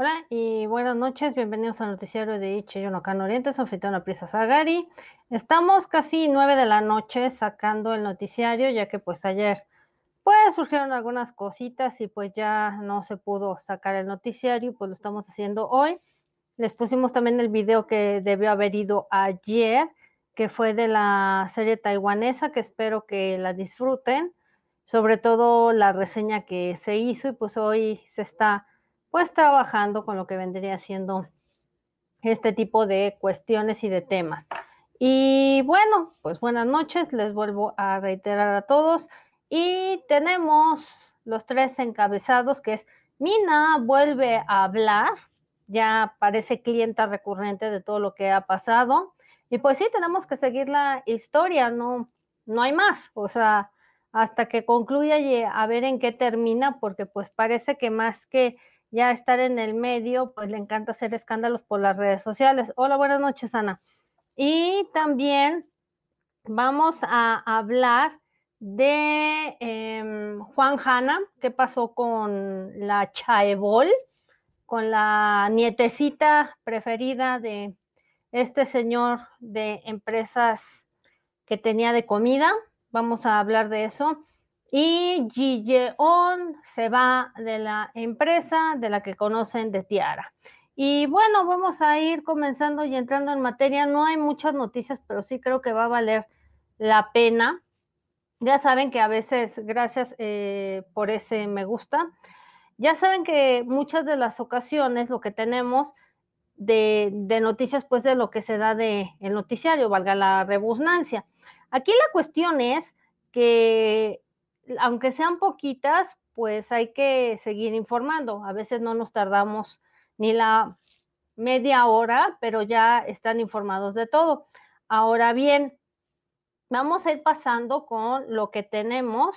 Hola y buenas noches, bienvenidos al noticiario de Ichiyonokan Oriente, soy Fitona Prisa Sagari. Estamos casi nueve de la noche sacando el noticiario, ya que pues ayer pues surgieron algunas cositas y pues ya no se pudo sacar el noticiario, pues lo estamos haciendo hoy. Les pusimos también el video que debió haber ido ayer, que fue de la serie taiwanesa, que espero que la disfruten, sobre todo la reseña que se hizo y pues hoy se está pues trabajando con lo que vendría siendo este tipo de cuestiones y de temas. Y bueno, pues buenas noches, les vuelvo a reiterar a todos. Y tenemos los tres encabezados, que es Mina vuelve a hablar, ya parece clienta recurrente de todo lo que ha pasado. Y pues sí, tenemos que seguir la historia, no, no hay más, o sea, hasta que concluya y a ver en qué termina, porque pues parece que más que ya estar en el medio, pues le encanta hacer escándalos por las redes sociales. Hola, buenas noches, Ana. Y también vamos a hablar de em, Juan Hanna, qué pasó con la Chaebol, con la nietecita preferida de este señor de empresas que tenía de comida. Vamos a hablar de eso. Y Gilleon se va de la empresa de la que conocen de Tiara. Y bueno, vamos a ir comenzando y entrando en materia. No hay muchas noticias, pero sí creo que va a valer la pena. Ya saben que a veces, gracias eh, por ese me gusta, ya saben que muchas de las ocasiones lo que tenemos de, de noticias, pues de lo que se da de el noticiario, valga la rebusnancia. Aquí la cuestión es que aunque sean poquitas, pues hay que seguir informando. A veces no nos tardamos ni la media hora, pero ya están informados de todo. Ahora bien, vamos a ir pasando con lo que tenemos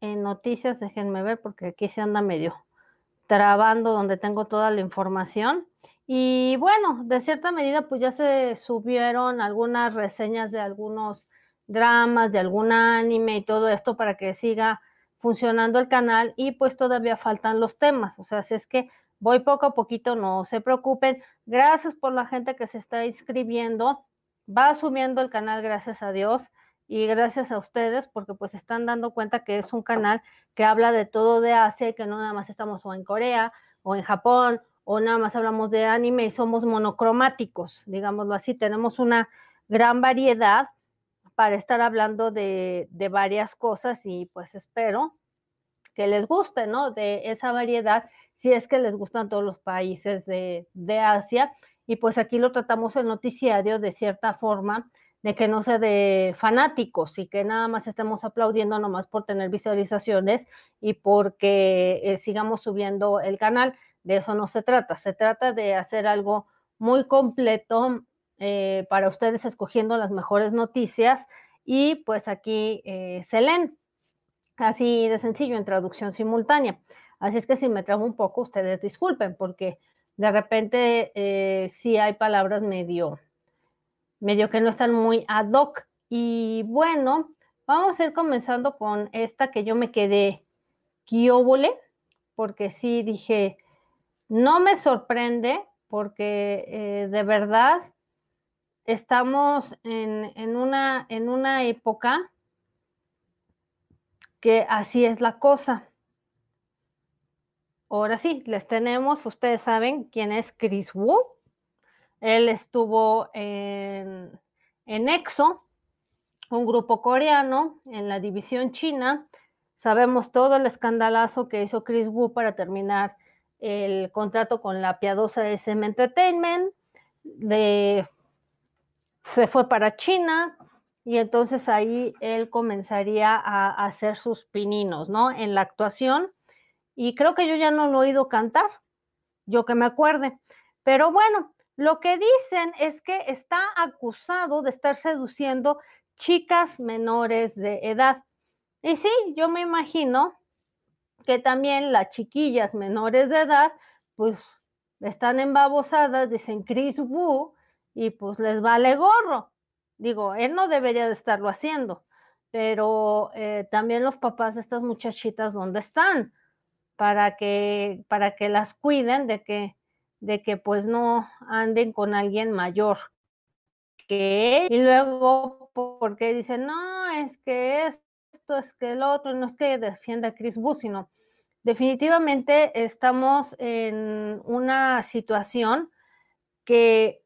en noticias. Déjenme ver porque aquí se anda medio trabando donde tengo toda la información. Y bueno, de cierta medida, pues ya se subieron algunas reseñas de algunos dramas, de algún anime y todo esto para que siga funcionando el canal y pues todavía faltan los temas, o sea, si es que voy poco a poquito, no se preocupen. Gracias por la gente que se está inscribiendo. Va subiendo el canal, gracias a Dios, y gracias a ustedes porque pues están dando cuenta que es un canal que habla de todo de Asia y que no nada más estamos o en Corea o en Japón o nada más hablamos de anime y somos monocromáticos, digámoslo así, tenemos una gran variedad para estar hablando de, varias cosas y pues espero que les guste, ¿no? De esa variedad, si es que les gustan todos los países de, de Asia. Y pues aquí lo tratamos el noticiario de cierta forma, de que no sea de fanáticos y que nada más estemos aplaudiendo nomás por tener visualizaciones y porque eh, sigamos subiendo el canal. De eso no se trata, se trata de hacer algo muy completo eh, para ustedes escogiendo las mejores noticias y pues aquí eh, se leen así de sencillo en traducción simultánea. Así es que si me trago un poco, ustedes disculpen porque de repente eh, sí hay palabras medio, medio que no están muy ad hoc. Y bueno, vamos a ir comenzando con esta que yo me quedé quióbole, porque sí dije, no me sorprende, porque de verdad estamos en, una, en una época que así es la cosa. Ahora sí, les tenemos, ustedes saben quién es Chris Wu. Él estuvo en, en EXO, un grupo coreano en la división china. Sabemos todo el escandalazo que hizo Chris Wu para terminar el contrato con la piadosa SM Entertainment. De se fue para China y entonces ahí él comenzaría a, hacer sus pininos, ¿no? En la actuación. Y creo que yo ya no lo he oído cantar, yo que me acuerde. Pero bueno, lo que dicen es que está acusado de estar seduciendo chicas menores de edad. Y sí, yo me imagino que también las chiquillas menores de edad, pues están embabosadas, dicen Chris Wu, y pues les vale gorro. Digo, él no debería de estarlo haciendo, pero eh, también los papás de estas muchachitas, ¿dónde están? para que, para que las cuiden de que, de que pues no anden con alguien mayor que y luego porque dicen, no, es que esto, es que el otro, no es que defienda a Chris Wu, sino definitivamente estamos en una situación que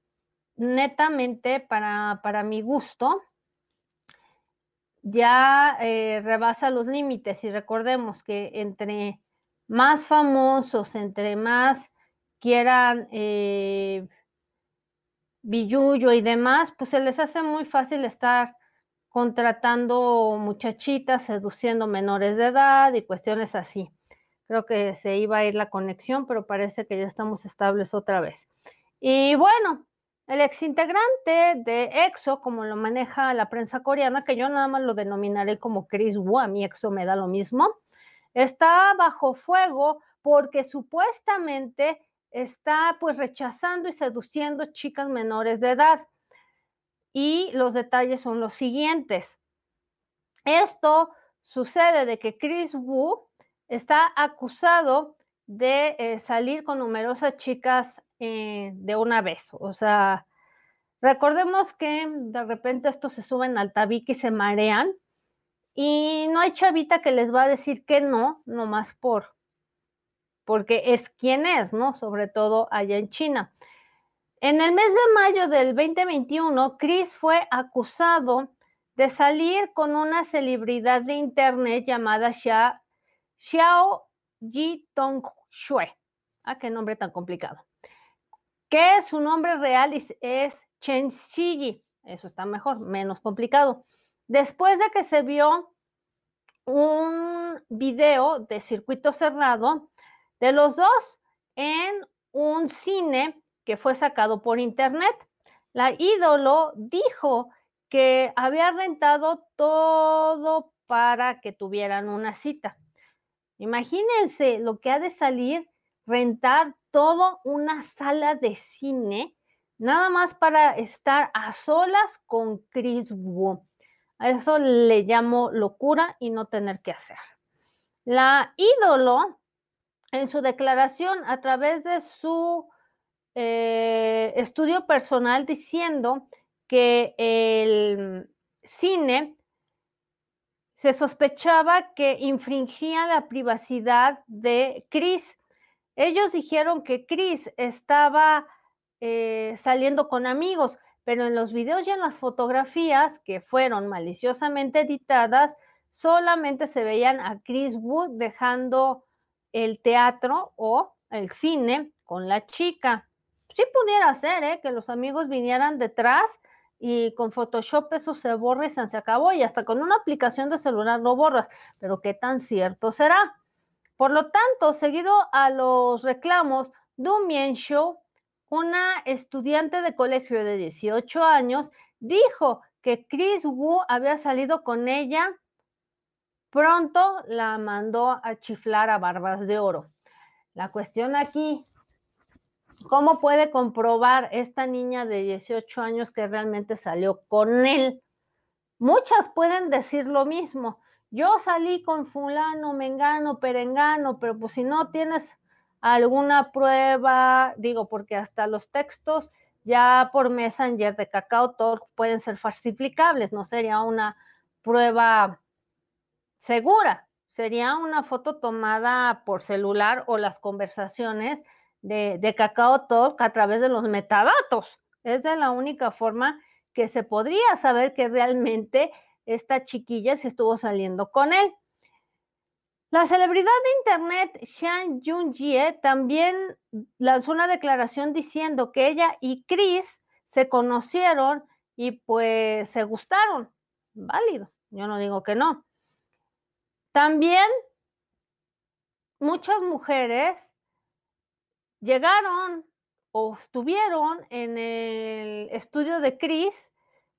netamente para, para mi gusto ya eh, rebasa los límites y recordemos que entre más famosos, entre más quieran eh, y demás, pues se les hace muy fácil estar contratando muchachitas, seduciendo menores de edad y cuestiones así. Creo que se iba a ir la conexión, pero parece que ya estamos estables otra vez. Y bueno, el exintegrante de EXO, como lo maneja la prensa coreana, que yo nada más lo denominaré como Chris Wu, a mí EXO me da lo mismo, está bajo fuego porque supuestamente está pues rechazando y seduciendo chicas menores de edad. Y los detalles son los siguientes. Esto sucede de que Chris Wu está acusado de eh, salir con numerosas chicas eh, de una vez. O sea, recordemos que de repente estos se suben al tabique y se marean y no hay chavita que les va a decir que no, nomás por, porque es quien es, ¿no? Sobre todo allá en China. En el mes de mayo del 2021, Chris fue acusado de salir con una celebridad de internet llamada Xiao Ji Tong Shue. Ah, qué nombre tan complicado. Que su nombre real es, Chen Shiji. Eso está mejor, menos complicado. Después de que se vio un video de circuito cerrado de los dos en un cine que fue sacado por internet. La ídolo dijo que había rentado todo para que tuvieran una cita. Imagínense lo que ha de salir rentar toda una sala de cine nada más para estar a solas con Chris Wu. A eso le llamo locura y no tener que hacer. La ídolo en su declaración a través de su eh, estudio personal diciendo que el cine se sospechaba que infringía la privacidad de Chris. Ellos dijeron que Chris estaba eh, saliendo con amigos, pero en los videos y en las fotografías que fueron maliciosamente editadas, solamente se veían a Chris Wood dejando el teatro o el cine con la chica. Sí pudiera ser, ¿eh? Que los amigos vinieran detrás y con Photoshop eso se borra y se acabó y hasta con una aplicación de celular lo borras, pero ¿qué tan cierto será? Por lo tanto, seguido a los reclamos, Du Mien Show, una estudiante de colegio de 18 años, dijo que Chris Wu había salido con ella Pronto la mandó a chiflar a barbas de oro. La cuestión aquí, ¿cómo puede comprobar esta niña de 18 años que realmente salió con él? Muchas pueden decir lo mismo. Yo salí con fulano, mengano, perengano, pero pues si no tienes alguna prueba, digo, porque hasta los textos ya por Messenger de Cacao Talk pueden ser falsificables, no sería una prueba segura. Sería una foto tomada por celular o las conversaciones de, de Cacao Talk a través de los metadatos. Es de la única forma que se podría saber que realmente esta chiquilla se estuvo saliendo con él. La celebridad de Internet, Shan Jun-jie, también lanzó una declaración diciendo que ella y Chris se conocieron y pues se gustaron. Válido, yo no digo que no. También muchas mujeres llegaron o estuvieron en el estudio de Chris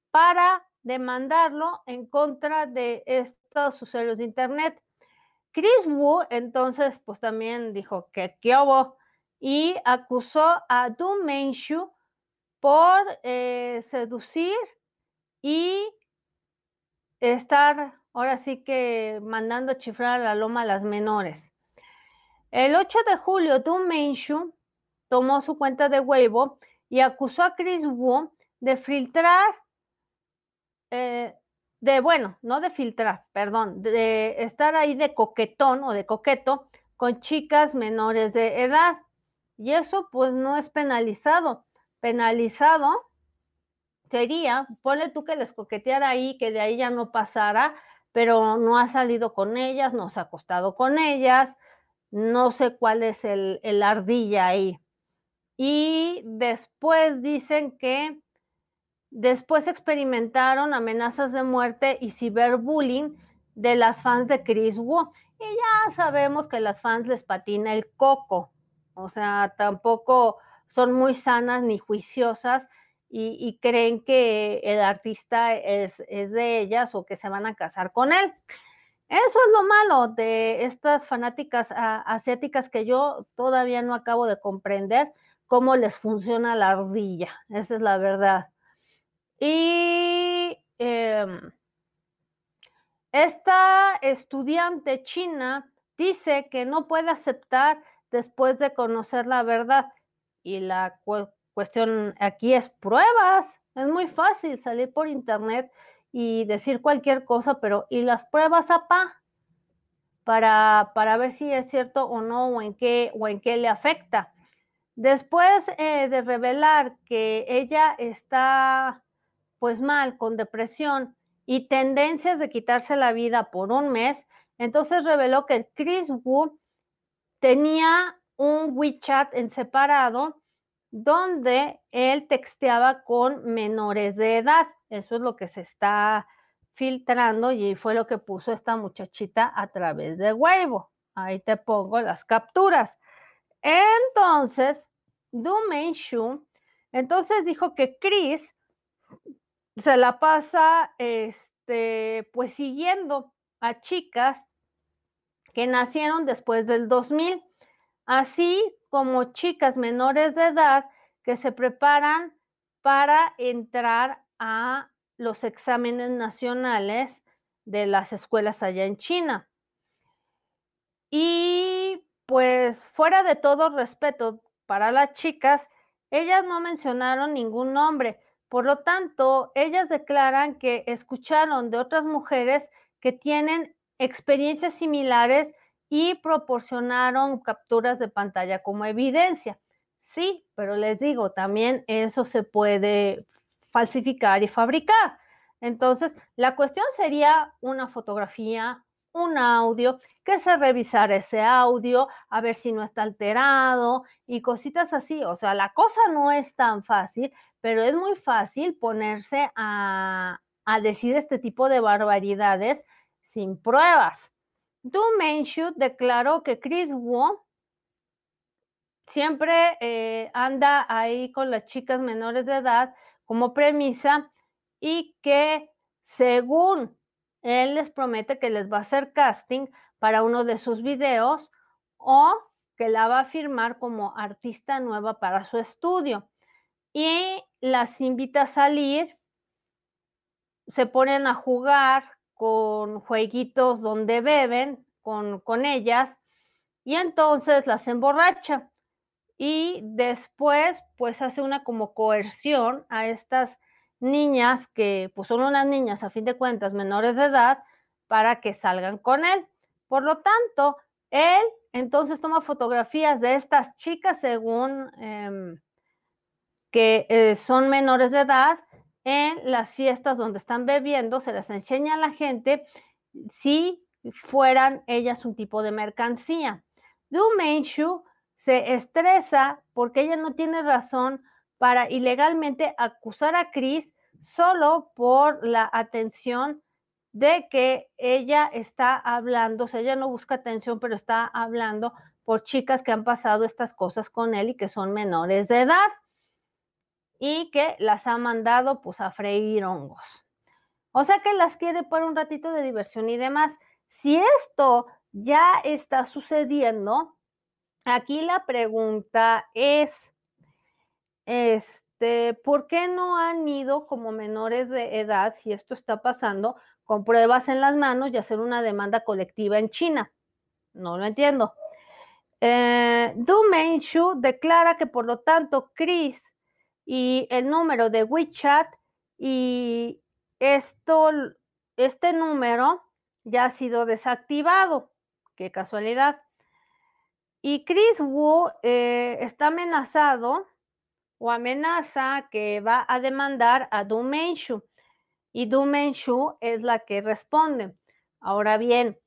para demandarlo en contra de estos usuarios de Internet. Chris Wu entonces pues también dijo que qué hubo y acusó a Du Menshu por eh, seducir y estar ahora sí que mandando chifrar a la loma a las menores. El 8 de julio, Du Menshu tomó su cuenta de Weibo y acusó a Chris Wu de filtrar, eh, de, bueno, no de filtrar, perdón, de estar ahí de coquetón o de coqueto con chicas menores de edad. Y eso pues no es penalizado. Penalizado sería, ponle tú que les coqueteara ahí, que de ahí ya no pasara, pero no ha salido con ellas, no se ha acostado con ellas, no sé cuál es el, el ardilla ahí. Y después dicen que después experimentaron amenazas de muerte y ciberbullying de las fans de Chris Wu. Y ya sabemos que las fans les patina el coco, o sea, tampoco son muy sanas ni juiciosas y, creen que el artista es, de ellas o que se van a casar con él. Eso es lo malo de estas fanáticas asiáticas que yo todavía no acabo de comprender cómo les funciona la ardilla. Esa es la verdad. Y em, esta estudiante china dice que no puede aceptar después de conocer la verdad. Y la cuestión aquí es pruebas. Es muy fácil salir por internet y decir cualquier cosa, pero ¿y las pruebas, apa? Para, para ver si es cierto o no, o en qué, o en qué le afecta. Después eh, de revelar que ella está pues mal, con depresión y tendencias de quitarse la vida por un mes, entonces reveló que Chris Wu tenía un WeChat en separado donde él texteaba con menores de edad. Eso es lo que se está filtrando y fue lo que puso esta muchachita a través de Weibo. Ahí te pongo las capturas. Entonces, Du Shu, entonces dijo que Chris se la pasa, este, pues siguiendo a chicas que nacieron después del 2000 así como chicas menores de edad que se preparan para entrar a los exámenes nacionales de las escuelas allá en China. Y pues fuera de todo respeto para las chicas, ellas no mencionaron ningún nombre. Por lo tanto, ellas declaran que escucharon de otras mujeres que tienen experiencias similares y proporcionaron capturas de pantalla como evidencia. Sí, pero les digo, también eso se puede falsificar y fabricar. Entonces, la cuestión sería una fotografía, un audio, que se revisara ese audio, a ver si no está alterado y cositas así. O sea, la cosa no es tan fácil, pero es muy fácil ponerse a, a decir este tipo de barbaridades sin pruebas. Du Menshu declaró que Chris Wu siempre eh, anda ahí con las chicas menores de edad como premisa y que según él les promete que les va a hacer casting para uno de sus videos o que la va a firmar como artista nueva para su estudio y las invita a salir, se ponen a jugar con jueguitos donde beben con, con ellas y entonces las emborracha y después pues hace una como coerción a estas niñas que pues son unas niñas a fin de cuentas menores de edad para que salgan con él. Por lo tanto, él entonces toma fotografías de estas chicas según em, que eh, son menores de edad en las fiestas donde están bebiendo, se les enseña a la gente si fueran ellas un tipo de mercancía. Du Menshu se estresa porque ella no tiene razón para ilegalmente acusar a Chris solo por la atención de que ella está hablando, o sea, ella no busca atención, pero está hablando por chicas que han pasado estas cosas con él y que son menores de edad y que las ha mandado pues a freír hongos. O sea que las quiere por un ratito de diversión y demás. Si esto ya está sucediendo, aquí la pregunta es, este, ¿por qué no han ido como menores de edad, si esto está pasando, con pruebas en las manos y hacer una demanda colectiva en China? No lo entiendo. Eh, du Menshu declara que por lo tanto Chris y el número de WeChat y esto, este número ya ha sido desactivado. Qué casualidad. Y Chris Wu eh, está amenazado o amenaza que va a demandar a Du Menshu. Y Du Menshu es la que responde. Ahora bien,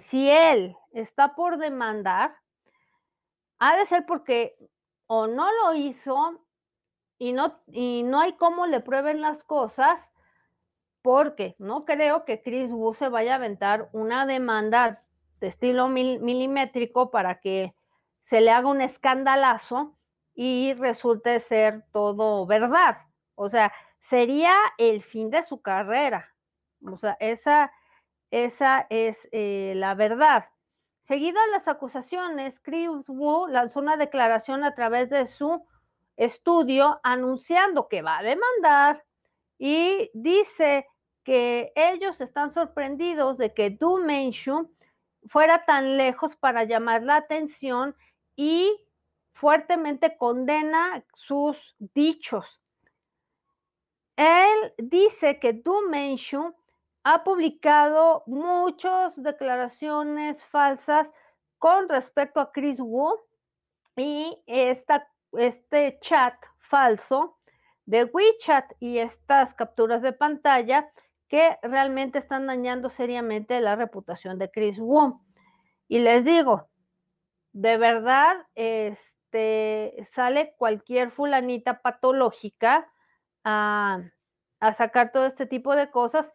si él está por demandar, ha de ser porque o no lo hizo y no, y no hay cómo le prueben las cosas, porque no creo que Chris Wu se vaya a aventar una demanda de estilo milimétrico para que se le haga un escandalazo y resulte ser todo verdad. O sea, sería el fin de su carrera. O sea, esa, esa es eh, la verdad. Seguido a las acusaciones, Chris Wu lanzó una declaración a través de su estudio anunciando que va a demandar y dice que ellos están sorprendidos de que Du Menshu fuera tan lejos para llamar la atención y fuertemente condena sus dichos. Él dice que Du Menshu ha publicado muchas declaraciones falsas con respecto a Chris Wu y esta, este chat falso de WeChat y estas capturas de pantalla que realmente están dañando seriamente la reputación de Chris Wu. Y les digo, de verdad, este, sale cualquier fulanita patológica a, a sacar todo este tipo de cosas,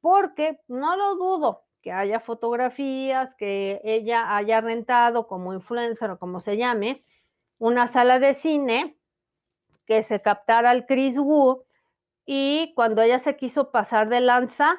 porque no lo dudo que haya fotografías, que ella haya rentado como influencer o como se llame, una sala de cine, que se captara al Chris Wu y cuando ella se quiso pasar de lanza,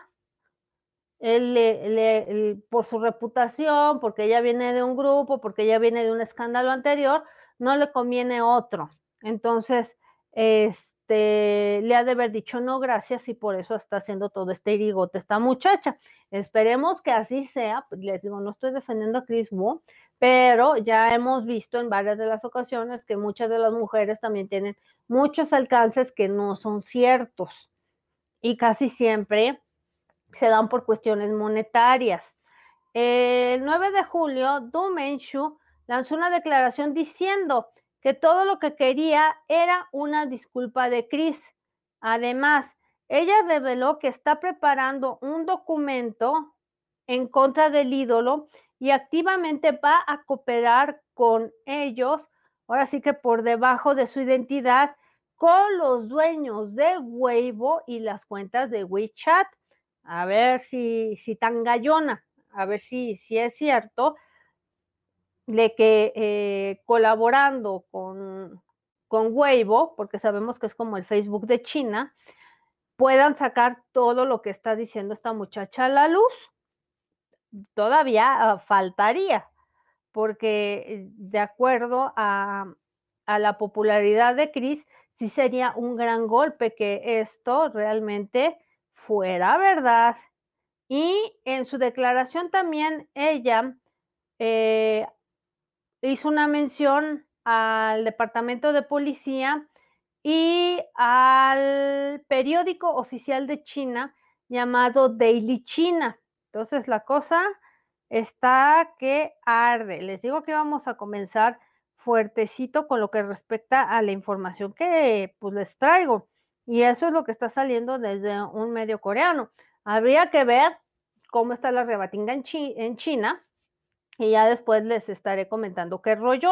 él le, por su reputación, porque ella viene de un grupo, porque ella viene de un escándalo anterior, no le conviene otro. Entonces, este, le ha de haber dicho no, gracias, y por eso está haciendo todo este irigote esta muchacha. Esperemos que así sea. Les digo, no estoy defendiendo a Chris Wu, pero ya hemos visto en varias de las ocasiones que muchas de las mujeres también tienen muchos alcances que no son ciertos y casi siempre se dan por cuestiones monetarias. El 9 de julio, Du Menshu lanzó una declaración diciendo que todo lo que quería era una disculpa de Chris. Además, ella reveló que está preparando un documento en contra del ídolo y activamente va a cooperar con ellos, ahora sí que por debajo de su identidad, con los dueños de Weibo y las cuentas de WeChat. A ver si, si tan gallona, a ver si, si es cierto de que eh, colaborando con, con Weibo, porque sabemos que es como el Facebook de China, puedan sacar todo lo que está diciendo esta muchacha a la luz todavía ah, faltaría, porque eh, de acuerdo a, la popularidad de Chris, sí sería un gran golpe que esto realmente fuera verdad. Y en su declaración también ella eh, hizo una mención al Departamento de Policía y al periódico oficial de China llamado Daily China. Entonces la cosa está que arde. Les digo que vamos a comenzar fuertecito con lo que respecta a la información que pues les traigo. Y eso es lo que está saliendo desde un medio coreano. Habría que ver cómo está la rebatinga en, en China y ya después les estaré comentando qué rollo.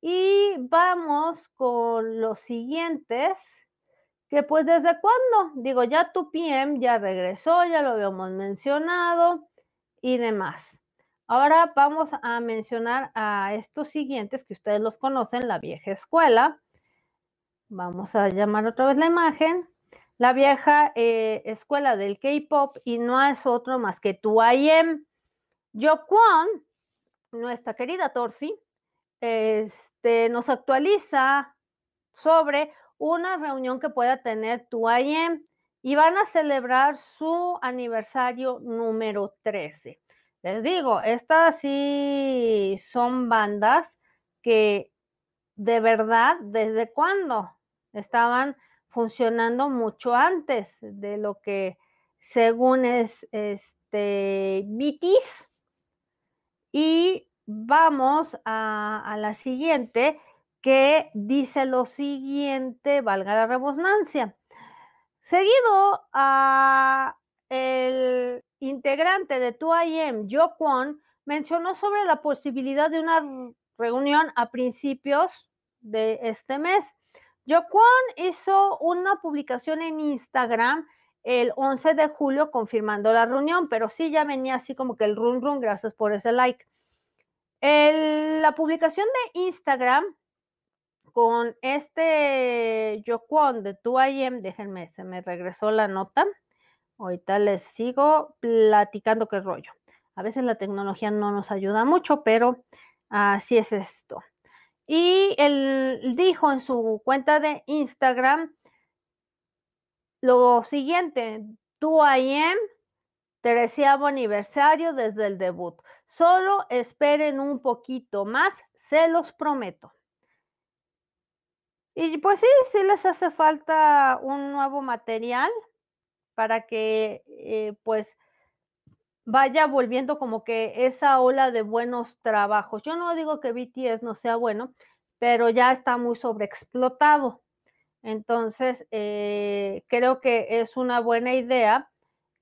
Y vamos con los siguientes que pues desde cuándo, digo, ya tu PM ya regresó, ya lo habíamos mencionado y demás. Ahora vamos a mencionar a estos siguientes que ustedes los conocen, la vieja escuela. Vamos a llamar otra vez la imagen. La vieja eh, escuela del K-pop y no es otro más que tu IM. Kwon, nuestra querida Torsi, este, nos actualiza sobre una reunión que pueda tener tu IM y van a celebrar su aniversario número 13. Les digo, estas sí son bandas que de verdad, ¿desde cuándo? Estaban funcionando mucho antes de lo que según es este. Y vamos a la siguiente que dice lo siguiente, valga la redundancia. Seguido a el integrante de 2AM, Jo Kwon, mencionó sobre la posibilidad de una reunión a principios de este mes. Jo Kwon hizo una publicación en Instagram el 11 de julio confirmando la reunión, pero sí ya venía así como que el run run, gracias por ese like. la publicación de Instagram con este Yokwon de 2AM, déjenme, se me regresó la nota. Ahorita les sigo platicando qué rollo. A veces la tecnología no nos ayuda mucho, pero así es esto. Y él dijo en su cuenta de Instagram lo siguiente, 2AM, treceavo aniversario desde el debut. Solo esperen un poquito más, se los prometo. Y pues sí, sí les hace falta un nuevo material para que eh, pues vaya volviendo como que esa ola de buenos trabajos. Yo no digo que BTS no sea bueno, pero ya está muy sobreexplotado. Entonces, eh, creo que es una buena idea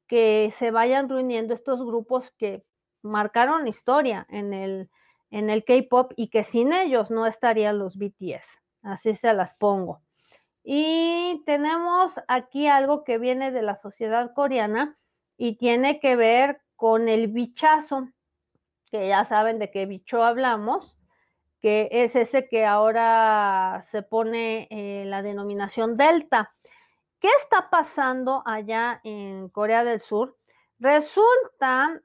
que se vayan reuniendo estos grupos que marcaron historia en el, en el K-Pop y que sin ellos no estarían los BTS. Así se las pongo. Y tenemos aquí algo que viene de la sociedad coreana y tiene que ver con el bichazo, que ya saben de qué bicho hablamos, que es ese que ahora se pone eh, la denominación delta. ¿Qué está pasando allá en Corea del Sur? Resulta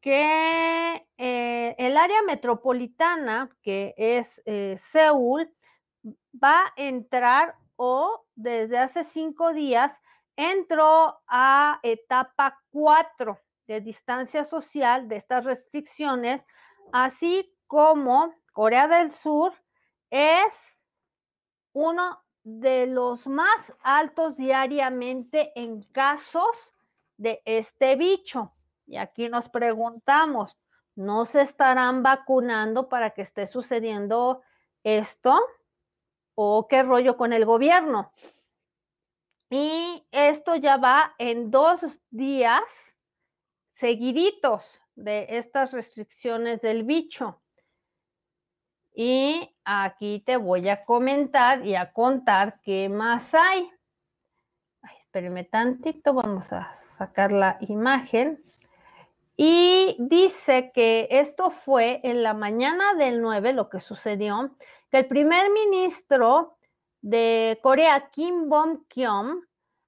que eh, el área metropolitana, que es eh, Seúl, va a entrar o desde hace cinco días entró a etapa cuatro de distancia social de estas restricciones, así como Corea del Sur es uno de los más altos diariamente en casos de este bicho. Y aquí nos preguntamos, ¿no se estarán vacunando para que esté sucediendo esto? O qué rollo con el gobierno. Y esto ya va en dos días seguiditos de estas restricciones del bicho. Y aquí te voy a comentar y a contar qué más hay. Ay, espérenme tantito, vamos a sacar la imagen. Y dice que esto fue en la mañana del 9 lo que sucedió el primer ministro de Corea, Kim Bom-kyom,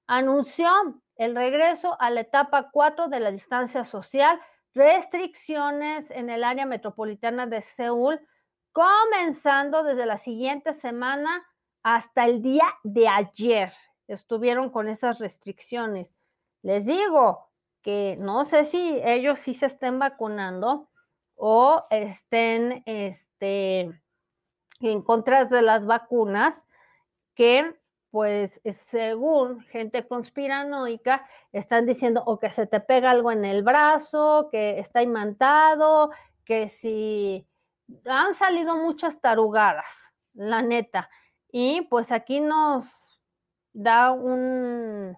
anunció el regreso a la etapa 4 de la distancia social, restricciones en el área metropolitana de Seúl, comenzando desde la siguiente semana hasta el día de ayer. Estuvieron con esas restricciones. Les digo que no sé si ellos sí se estén vacunando o estén, este, en contra de las vacunas que pues según gente conspiranoica están diciendo o que se te pega algo en el brazo, que está imantado, que si han salido muchas tarugadas, la neta. Y pues aquí nos da un,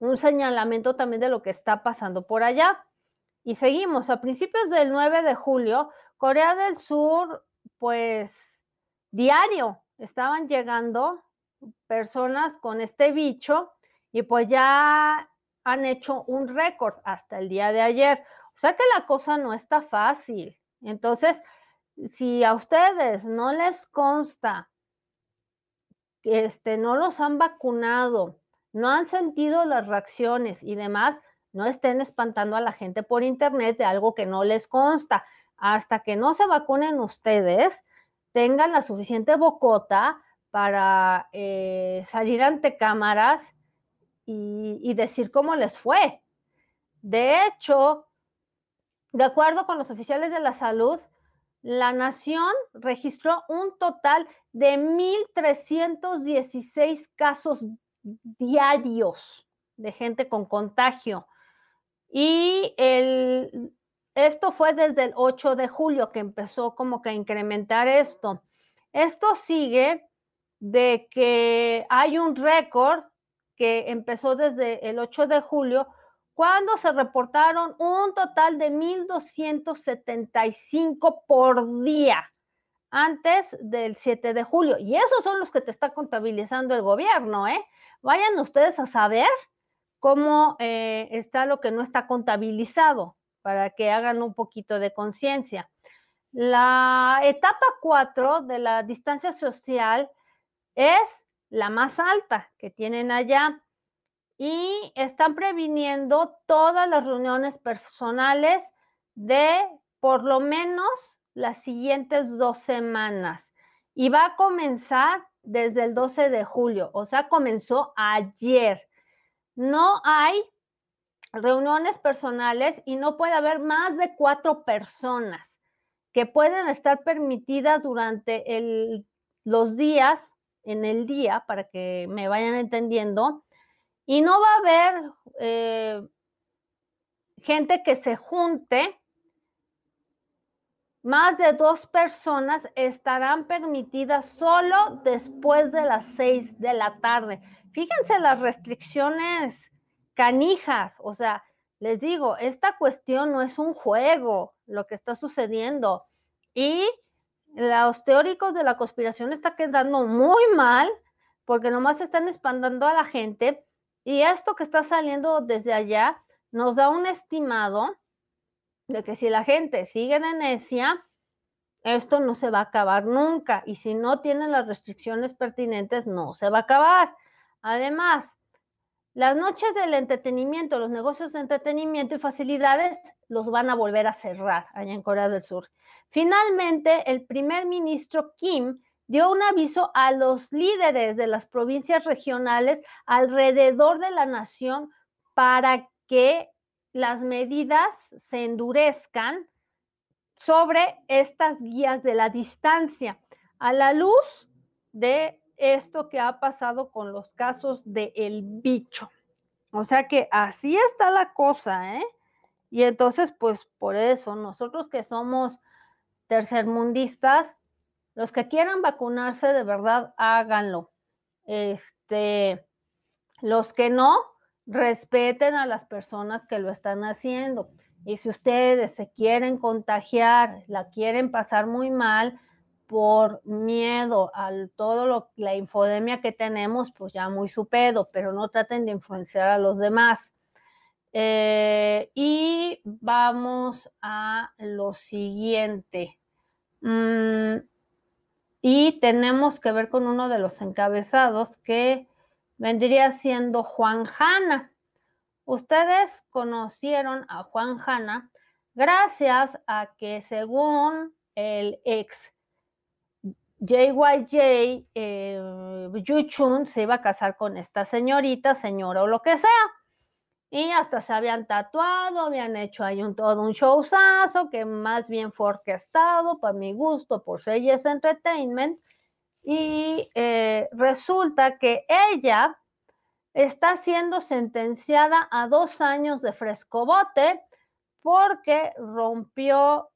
un señalamiento también de lo que está pasando por allá. Y seguimos, a principios del 9 de julio, Corea del Sur pues diario estaban llegando personas con este bicho y pues ya han hecho un récord hasta el día de ayer. O sea que la cosa no está fácil. Entonces, si a ustedes no les consta que este, no los han vacunado, no han sentido las reacciones y demás, no estén espantando a la gente por internet de algo que no les consta. Hasta que no se vacunen ustedes, tengan la suficiente bocota para eh, salir ante cámaras y, decir cómo les fue. De hecho, de acuerdo con los oficiales de la salud, la nación registró un total de 1.316 casos diarios de gente con contagio. Y el, esto fue desde el 8 de julio que empezó como que a incrementar esto. Esto sigue de que hay un récord que empezó desde el 8 de julio cuando se reportaron un total de 1.275 por día antes del 7 de julio. Y esos son los que te está contabilizando el gobierno, ¿eh? Vayan ustedes a saber cómo eh, está lo que no está contabilizado para que hagan un poquito de conciencia. La etapa 4 de la distancia social es la más alta que tienen allá y están previniendo todas las reuniones personales de por lo menos las siguientes dos semanas. Y va a comenzar desde el 12 de julio, o sea, comenzó ayer. No hay reuniones personales y no puede haber más de cuatro personas que pueden estar permitidas durante el, los días, en el día, para que me vayan entendiendo, y no va a haber eh, gente que se junte. Más de dos personas estarán permitidas solo después de las seis de la tarde. Fíjense las restricciones canijas, o sea, les digo, esta cuestión no es un juego, lo que está sucediendo. Y los teóricos de la conspiración está quedando muy mal porque nomás están espantando a la gente y esto que está saliendo desde allá nos da un estimado de que si la gente sigue de necia, esto no se va a acabar nunca. Y si no tienen las restricciones pertinentes, no se va a acabar. Además, las noches del entretenimiento, los negocios de entretenimiento y facilidades los van a volver a cerrar allá en Corea del Sur. Finalmente, el primer ministro Kim dio un aviso a los líderes de las provincias regionales alrededor de la nación para que las medidas se endurezcan sobre estas guías de la distancia a la luz de esto que ha pasado con los casos del el bicho. O sea que así está la cosa, ¿eh? Y entonces, pues por eso, nosotros que somos tercermundistas, los que quieran vacunarse, de verdad, háganlo. Este, los que no, respeten a las personas que lo están haciendo. Y si ustedes se quieren contagiar, la quieren pasar muy mal por miedo a todo lo, la infodemia que tenemos, pues ya muy su pedo, pero no traten de influenciar a los demás. Eh, y vamos a lo siguiente. Mm, y tenemos que ver con uno de los encabezados que vendría siendo Juan Hanna. Ustedes conocieron a Juan Hanna gracias a que según el ex JYJ eh, Yuchun se iba a casar con esta señorita, señora o lo que sea. Y hasta se habían tatuado, habían hecho ahí todo un showzazo que más bien fue orquestado para mi gusto por Reyes Entertainment. Y eh, resulta que ella está siendo sentenciada a dos años de frescobote porque rompió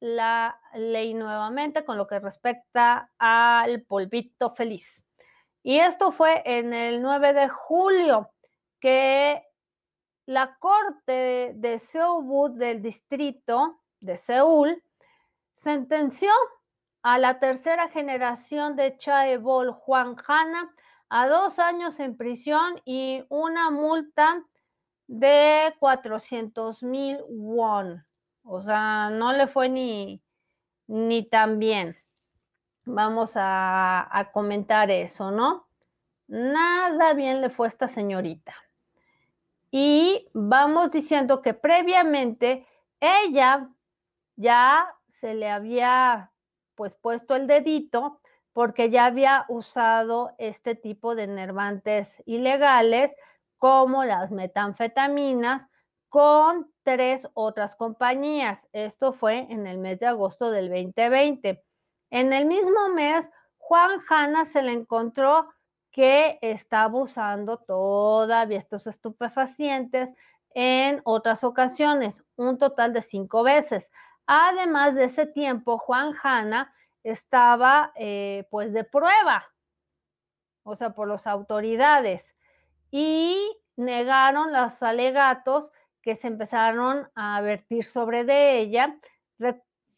la ley nuevamente con lo que respecta al polvito feliz. Y esto fue en el 9 de julio que la Corte de Seoul del Distrito de Seúl sentenció a la tercera generación de Chaebol Juan Hanna a dos años en prisión y una multa de 400 mil won. O sea, no le fue ni, ni tan bien. Vamos a, comentar eso, ¿no? Nada bien le fue a esta señorita y vamos diciendo que previamente ella ya se le había pues puesto el dedito porque ya había usado este tipo de enervantes ilegales como las metanfetaminas con tres otras compañías. Esto fue en el mes de agosto del 2020. En el mismo mes, Juan Hanna se le encontró que estaba usando todavía estos estupefacientes en otras ocasiones, un total de cinco veces. Además de ese tiempo, Juan Hanna estaba eh, pues de prueba, o sea, por las autoridades, y negaron los alegatos que se empezaron a vertir sobre de ella.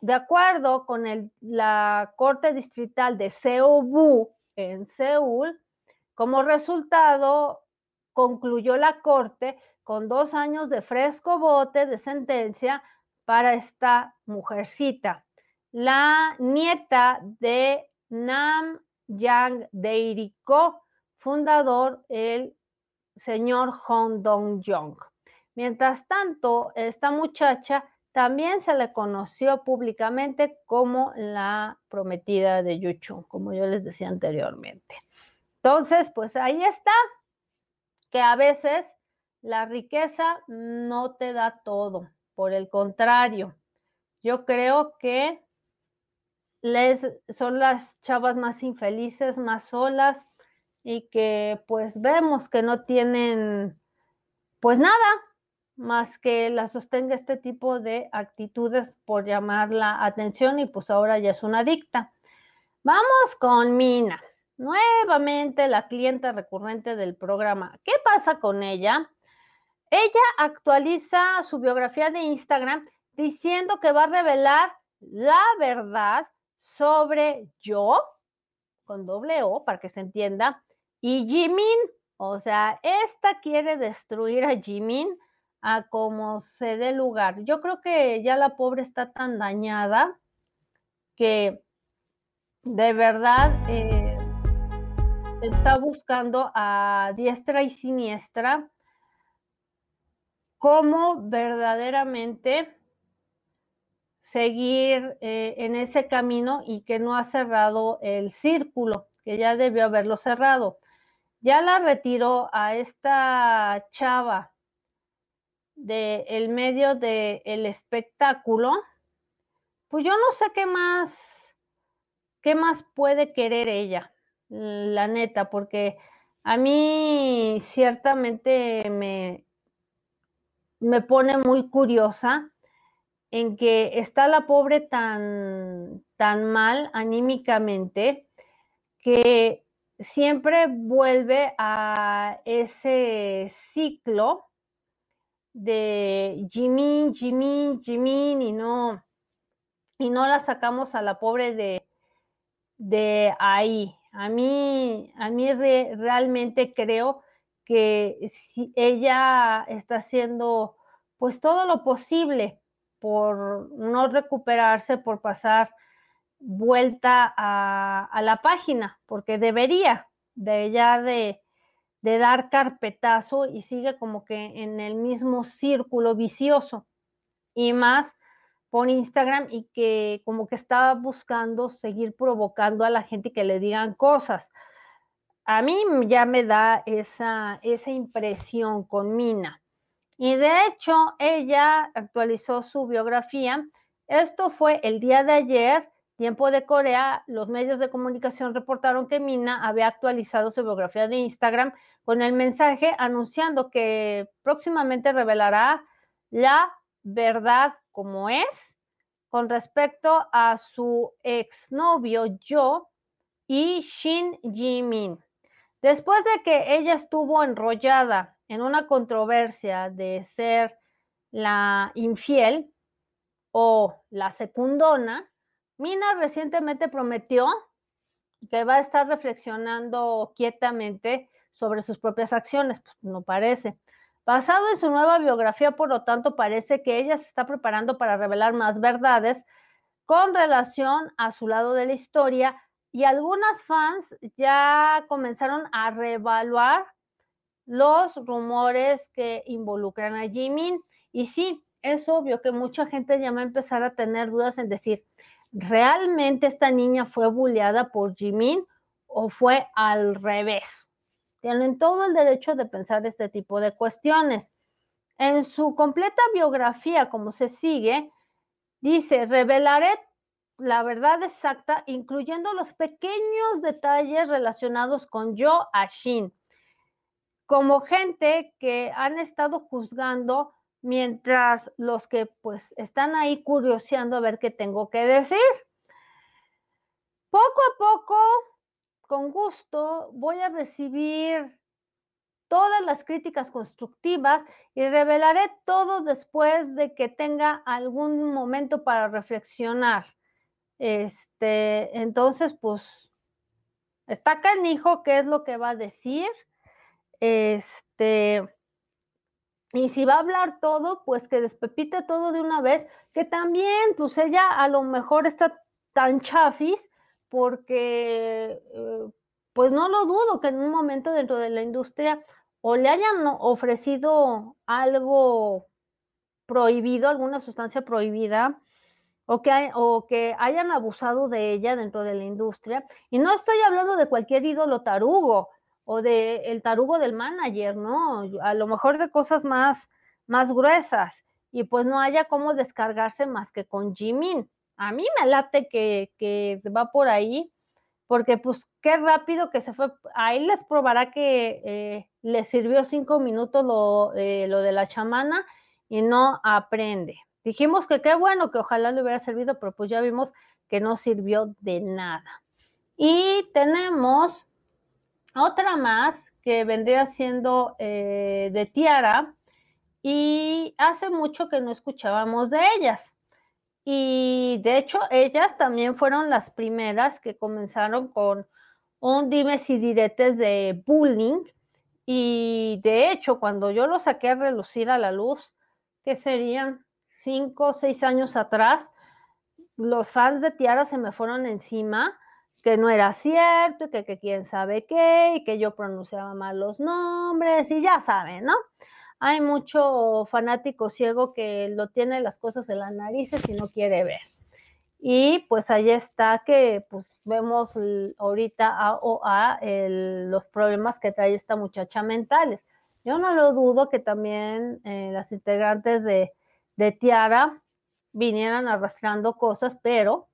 De acuerdo con la Corte Distrital de Seobu en Seúl, como resultado, concluyó la Corte con dos años de fresco bote de sentencia para esta mujercita. La nieta de Nam Yang Deiriko, fundador, el señor Hong Dong-jong. Mientras tanto, esta muchacha también se le conoció públicamente como la prometida de Yuchu, como yo les decía anteriormente. Entonces, pues ahí está, que a veces la riqueza no te da todo, por el contrario, yo creo que les, son las chavas más infelices, más solas y que pues vemos que no tienen pues nada más que la sostenga este tipo de actitudes por llamar la atención y pues ahora ya es una adicta. Vamos con Mina. Nuevamente la clienta recurrente del programa. ¿Qué pasa con ella? Ella actualiza su biografía de Instagram diciendo que va a revelar la verdad sobre yo, con doble O para que se entienda, y Jimin. O sea, esta quiere destruir a Jimin a como se dé lugar. Yo creo que ya la pobre está tan dañada que de verdad eh, está buscando a diestra y siniestra cómo verdaderamente seguir eh, en ese camino y que no ha cerrado el círculo, que ya debió haberlo cerrado. Ya la retiró a esta chava del el medio del espectáculo, pues yo no sé qué más, qué más puede querer ella la neta, porque a mí ciertamente me, me pone muy curiosa en que está la pobre tan, tan mal anímicamente que siempre vuelve a ese ciclo de Jimin, Jimin, Jimin y no, y no la sacamos a la pobre de, de ahí. A mí, a mí realmente creo que si ella está haciendo pues todo lo posible por no recuperarse, por pasar vuelta a, la página, porque debería de ya de, de dar carpetazo y sigue como que en el mismo círculo vicioso. Y más por Instagram y que como que estaba buscando seguir provocando a la gente que le digan cosas. A mí ya me da esa, esa impresión con Mina. Y de hecho, ella actualizó su biografía. Esto fue el día de ayer, tiempo de Corea. Los medios de comunicación reportaron que Mina había actualizado su biografía de Instagram con el mensaje anunciando que próximamente revelará la verdad como es con respecto a su exnovio Yo y Shin Jimin. Después de que ella estuvo enrollada en una controversia de ser la infiel o la secundona, Mina recientemente prometió que va a estar reflexionando quietamente sobre sus propias acciones, pues no parece. Basado en su nueva biografía, por lo tanto, parece que ella se está preparando para revelar más verdades con relación a su lado de la historia y algunas fans ya comenzaron a reevaluar los rumores que involucran a Jimin. Y sí, es obvio que mucha gente ya va a empezar a tener dudas en decir, ¿realmente esta niña fue bulleada por Jimin o fue al revés? tienen todo el derecho de pensar este tipo de cuestiones. En su completa biografía, como se sigue, dice, revelaré la verdad exacta, incluyendo los pequeños detalles relacionados con Joe Ashin, como gente que han estado juzgando mientras los que pues están ahí curioseando a ver qué tengo que decir. Poco a poco, con gusto, voy a recibir todas las críticas constructivas y revelaré todo después de que tenga algún momento para reflexionar. Este, entonces, pues, está canijo qué es lo que va a decir. Este, y si va a hablar todo, pues que despepite todo de una vez, que también, pues ella a lo mejor está tan chafis porque, eh, pues no lo dudo que en un momento dentro de la industria o le hayan ofrecido algo prohibido, alguna sustancia prohibida, o que, o que hayan abusado de ella dentro de la industria. Y no estoy hablando de cualquier ídolo tarugo o de el tarugo del manager, ¿no? A lo mejor de cosas más, más gruesas y pues no haya cómo descargarse más que con Jimin. A mí me late que, que va por ahí, porque pues qué rápido que se fue. Ahí les probará que eh, le sirvió cinco minutos lo, eh, lo de la chamana y no aprende. Dijimos que qué bueno, que ojalá le hubiera servido, pero pues ya vimos que no sirvió de nada. Y tenemos otra más que vendría siendo eh, de Tiara y hace mucho que no escuchábamos de ellas. Y de hecho, ellas también fueron las primeras que comenzaron con un dimes y diretes de bullying. Y de hecho, cuando yo lo saqué a relucir a la luz, que serían cinco o seis años atrás, los fans de Tiara se me fueron encima, que no era cierto, que, que quién sabe qué, y que yo pronunciaba mal los nombres, y ya saben, ¿no? Hay mucho fanático ciego que lo tiene las cosas en las narices y no quiere ver. Y pues ahí está que pues vemos ahorita a, a los problemas que trae esta muchacha mentales. Yo no lo dudo que también eh, las integrantes de, de Tiara vinieran arrastrando cosas, pero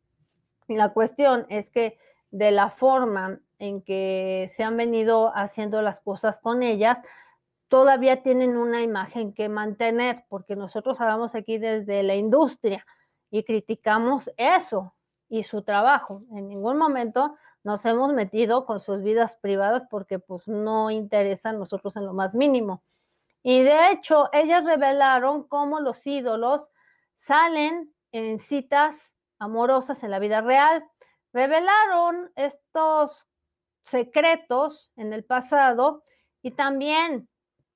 la cuestión es que de la forma en que se han venido haciendo las cosas con ellas, todavía tienen una imagen que mantener, porque nosotros hablamos aquí desde la industria y criticamos eso y su trabajo. En ningún momento nos hemos metido con sus vidas privadas porque pues no interesa a nosotros en lo más mínimo. Y de hecho, ellas revelaron cómo los ídolos salen en citas amorosas en la vida real. Revelaron estos secretos en el pasado y también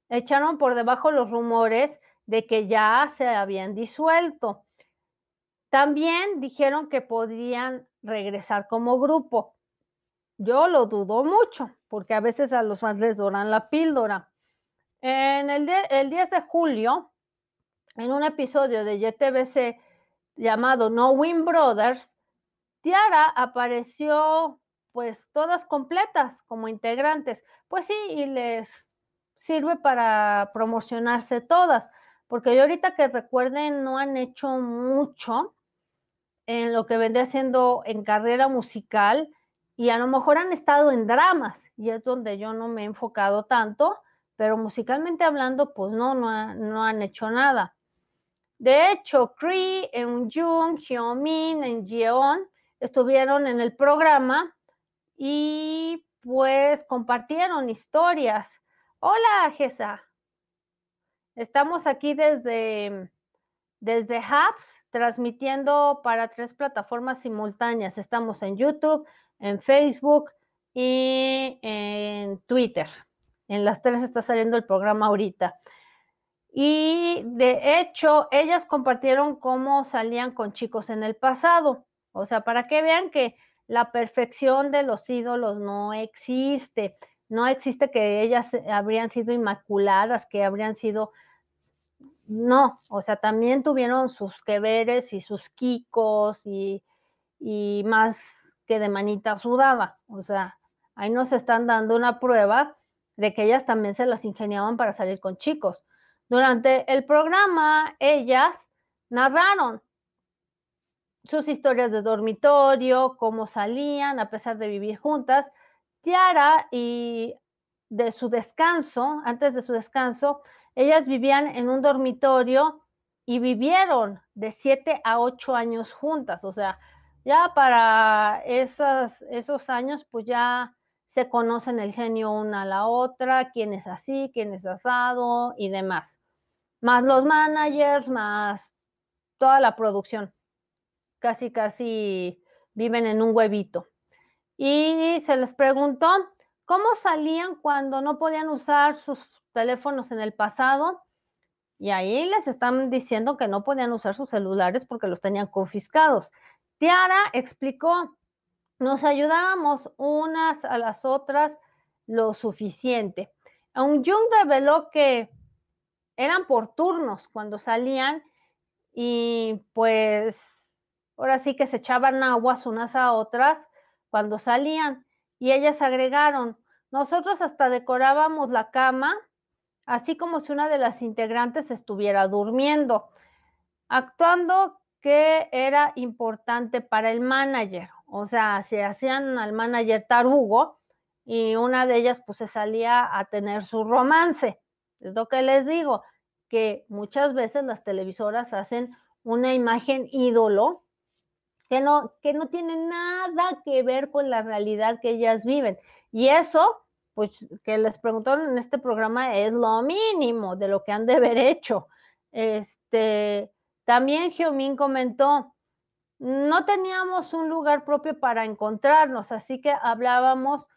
echaron por debajo los rumores de que ya se habían disuelto. También dijeron que podrían regresar como grupo. Yo lo dudo mucho, porque a veces a los fans les doran la píldora. En el, el 10 de julio, en un episodio de YTBC llamado No Win Brothers, Tiara apareció pues todas completas como integrantes. Pues sí, y les sirve para promocionarse todas, porque yo ahorita que recuerden no han hecho mucho en lo que vendría siendo en carrera musical y a lo mejor han estado en dramas y es donde yo no me he enfocado tanto pero musicalmente hablando, pues no, no, han hecho nada. De hecho, Cree, Eunjung, Hyomin, Jeon estuvieron en el programa y pues compartieron historias. Hola, Gesa. Estamos aquí desde, desde Hubs, transmitiendo para tres plataformas simultáneas. Estamos en YouTube, en Facebook y en Twitter. En las tres está saliendo el programa ahorita. Y de hecho, ellas compartieron cómo salían con chicos en el pasado. O sea, para que vean que la perfección de los ídolos no existe. No existe que ellas habrían sido inmaculadas, que habrían sido... No, o sea, también tuvieron sus queveres y sus quicos y, y más que de manita sudaba. O sea, ahí nos están dando una prueba de que ellas también se las ingeniaban para salir con chicos. Durante el programa, ellas narraron sus historias de dormitorio, cómo salían a pesar de vivir juntas. Tiara y de su descanso, antes de su descanso, ellas vivían en un dormitorio y vivieron de 7 a 8 años juntas. O sea, ya para esos años, pues ya se conocen el genio una a la otra, quién es así, quién es asado y demás. Más los managers, más toda la producción. Casi, casi viven en un huevito. Y se les preguntó cómo salían cuando no podían usar sus teléfonos en el pasado. Y ahí les están diciendo que no podían usar sus celulares porque los tenían confiscados. Tiara explicó, nos ayudábamos unas a las otras lo suficiente. Aun Jung reveló que eran por turnos cuando salían y pues ahora sí que se echaban aguas unas a otras cuando salían y ellas agregaron, nosotros hasta decorábamos la cama, así como si una de las integrantes estuviera durmiendo, actuando que era importante para el manager. O sea, se hacían al manager tarugo y una de ellas pues se salía a tener su romance. Es lo que les digo, que muchas veces las televisoras hacen una imagen ídolo que no, que no tiene nada que ver con la realidad que ellas viven. Y eso, pues que les preguntaron en este programa, es lo mínimo de lo que han de haber hecho. Este, también Geomín comentó, no teníamos un lugar propio para encontrarnos, así que hablábamos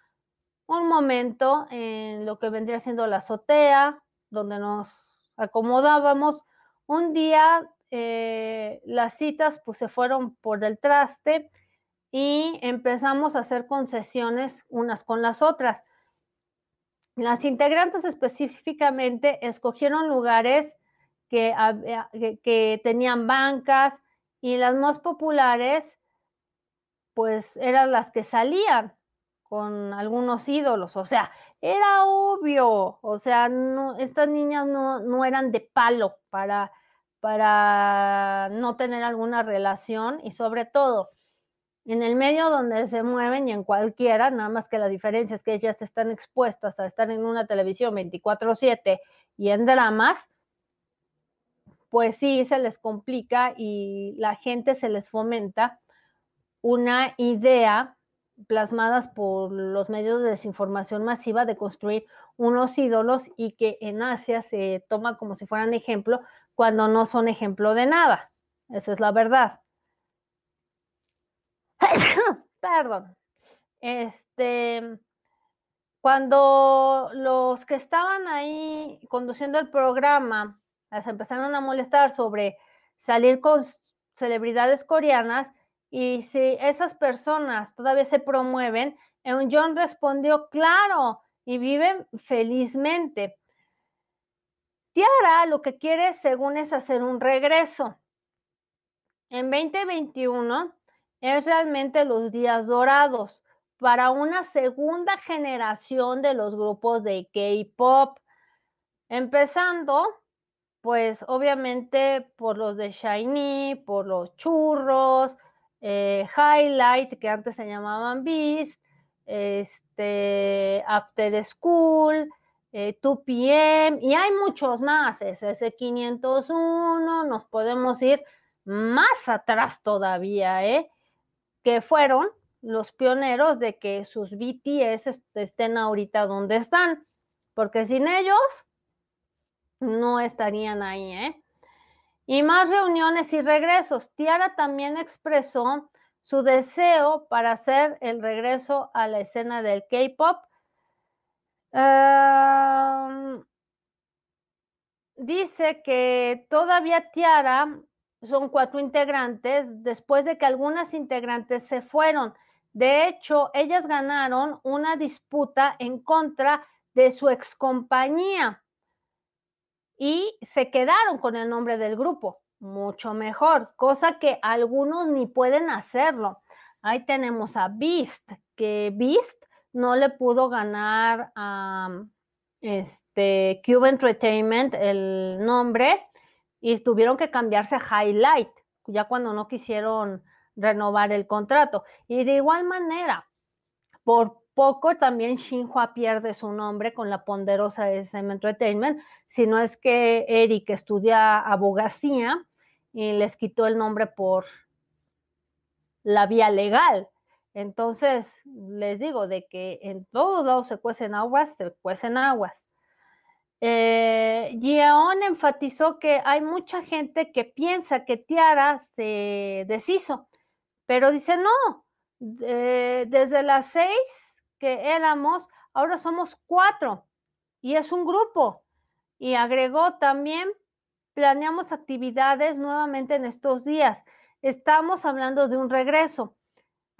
un momento en lo que vendría siendo la azotea, donde nos acomodábamos. Un día eh, las citas pues se fueron por el traste y empezamos a hacer concesiones unas con las otras. Las integrantes específicamente escogieron lugares que, tenían bancas y las más populares, pues eran las que salían con algunos ídolos, o sea, era obvio, o sea, no, estas niñas no, no eran de palo para, para no tener alguna relación y sobre todo en el medio donde se mueven y en cualquiera, nada más que la diferencia es que ellas están expuestas a estar en una televisión 24/7 y en dramas, pues sí se les complica y la gente se les fomenta una idea plasmadas por los medios de desinformación masiva de construir unos ídolos y que en Asia se toma como si fueran ejemplo cuando no son ejemplo de nada. Esa es la verdad. Perdón. Este, cuando los que estaban ahí conduciendo el programa las empezaron a molestar sobre salir con celebridades coreanas y si esas personas todavía se promueven, John respondió, claro, y viven felizmente. Tiara lo que quiere, según es hacer un regreso. En 2021 es realmente los días dorados para una segunda generación de los grupos de K-Pop, empezando pues obviamente por los de Shiny, por los churros, eh, Highlight, que antes se llamaban Beast, este, After School, 2PM, eh, y hay muchos más, SS501, nos podemos ir más atrás todavía, ¿eh? que fueron los pioneros de que sus BTS estén ahorita donde están, porque sin ellos no estarían ahí, ¿eh? Y más reuniones y regresos. Tiara también expresó su deseo para hacer el regreso a la escena del K-pop. Dice que todavía Tiara son cuatro integrantes después de que algunas integrantes se fueron. De hecho, ellas ganaron una disputa en contra de su excompañía y se quedaron con el nombre del grupo, mucho mejor, cosa que algunos ni pueden hacerlo. Ahí tenemos a Beast, que Beast no le pudo ganar a, este, este, Cube Entertainment el nombre y tuvieron que cambiarse a Highlight, ya cuando no quisieron renovar el contrato. Y de igual manera, por poco también Xinhua pierde su nombre con la ponderosa SM Entertainment, si no es que Eric estudia abogacía y les quitó el nombre por la vía legal. Entonces, les digo de que en todos lados se cuecen aguas, se cuecen aguas. Eh, enfatizó que hay mucha gente que piensa que Tiara se deshizo, pero dice no, desde las seis que éramos, ahora somos cuatro y es un grupo. Y agregó también, planeamos actividades nuevamente en estos días. Estamos hablando de un regreso.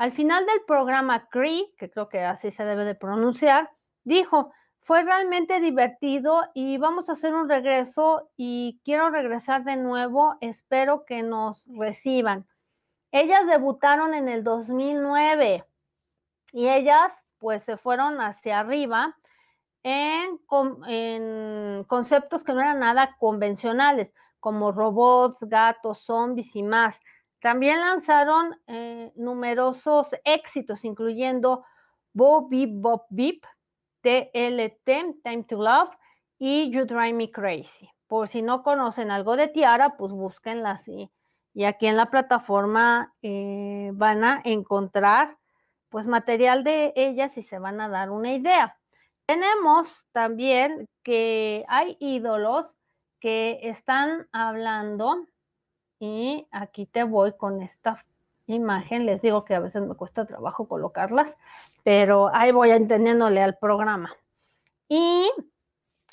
Al final del programa Cree, que creo que así se debe de pronunciar, dijo, fue realmente divertido y vamos a hacer un regreso y quiero regresar de nuevo, espero que nos reciban. Ellas debutaron en el 2009 y ellas pues se fueron hacia arriba en, conceptos que no eran nada convencionales, como robots, gatos, zombies y más. También lanzaron eh, numerosos éxitos, incluyendo Bo Beep Bop Beep, TLT, Time to Love y You Drive Me Crazy. Por si no conocen algo de Tiara, pues búsquenlas y, y aquí en la plataforma eh, van a encontrar pues material de ellas y se van a dar una idea. Tenemos también que hay ídolos que están hablando y aquí te voy con esta imagen. Les digo que a veces me cuesta trabajo colocarlas, pero ahí voy entendiéndole al programa. Y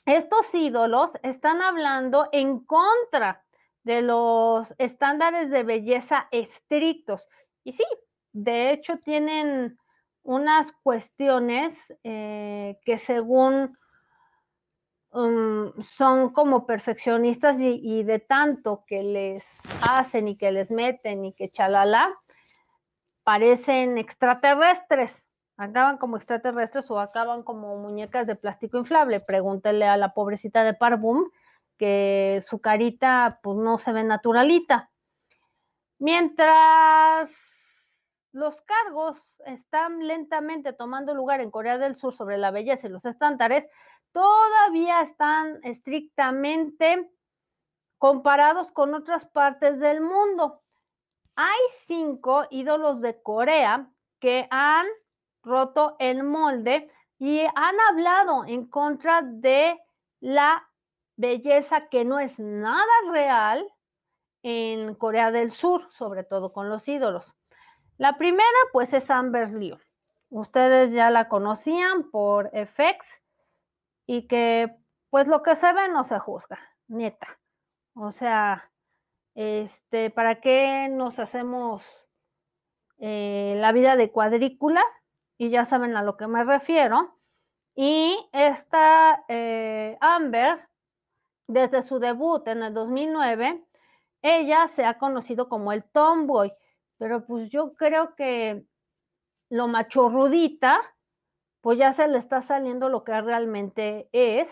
estos ídolos están hablando en contra de los estándares de belleza estrictos. Y sí, de hecho tienen unas cuestiones eh, que según Um, son como perfeccionistas y, de tanto que les hacen y que les meten y que chalala, parecen extraterrestres. Acaban como extraterrestres o acaban como muñecas de plástico inflable. Pregúntele a la pobrecita de Parvum que su carita pues no se ve naturalita. Mientras los cargos están lentamente tomando lugar en Corea del Sur sobre la belleza y los estándares, todavía están estrictamente comparados con otras partes del mundo. Hay cinco ídolos de Corea que han roto el molde y han hablado en contra de la belleza que no es nada real en Corea del Sur, sobre todo con los ídolos. La primera, pues, es Amber Liu. Ustedes ya la conocían por FX y que pues lo que se ve no se juzga, neta. O sea, este, ¿para qué nos hacemos eh, la vida de cuadrícula? Y ya saben a lo que me refiero. Y esta eh, Amber, desde su debut en el 2009, ella se ha conocido como el tomboy, pero pues yo creo que lo machorrudita pues ya se le está saliendo lo que realmente es.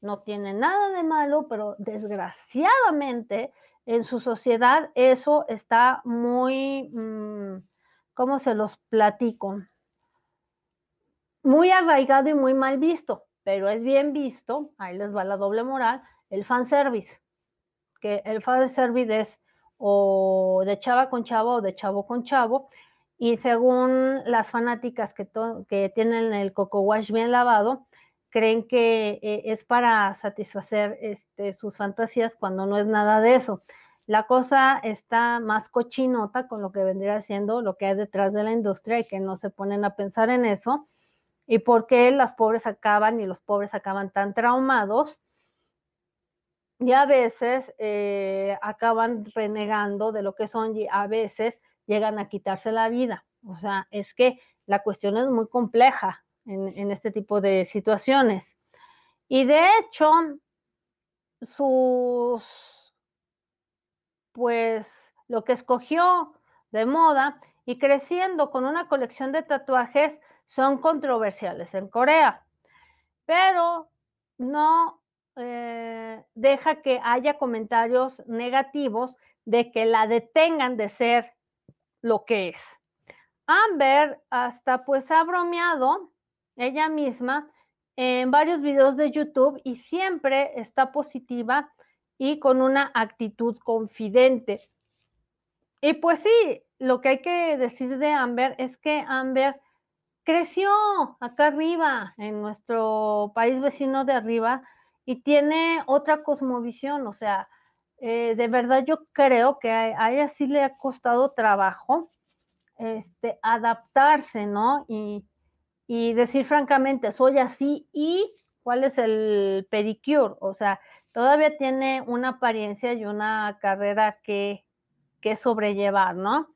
No tiene nada de malo, pero desgraciadamente en su sociedad eso está muy, mm, ¿cómo se los platico? Muy arraigado y muy mal visto, pero es bien visto, ahí les va la doble moral, el fanservice, que el fanservice es o de chava con chavo o de chavo con chavo, y según las fanáticas que, tienen el coco wash bien lavado, creen que eh, es para satisfacer este, sus fantasías cuando no es nada de eso. La cosa está más cochinota con lo que vendría siendo lo que hay detrás de la industria y que no se ponen a pensar en eso. Y por qué las pobres acaban y los pobres acaban tan traumados y a veces eh, acaban renegando de lo que son y a veces llegan a quitarse la vida. O sea, es que la cuestión es muy compleja en, este tipo de situaciones. Y de hecho, sus, pues, lo que escogió de moda y creciendo con una colección de tatuajes son controversiales en Corea. Pero no eh, deja que haya comentarios negativos de que la detengan de ser lo que es. Amber hasta pues ha bromeado ella misma en varios videos de YouTube y siempre está positiva y con una actitud confidente. Y pues sí, lo que hay que decir de Amber es que Amber creció acá arriba, en nuestro país vecino de arriba, y tiene otra cosmovisión, o sea, eh, de verdad yo creo que a, ella sí le ha costado trabajo este, adaptarse, ¿no? Y, y decir francamente, soy así y cuál es el pedicure, o sea, todavía tiene una apariencia y una carrera que, que sobrellevar, ¿no?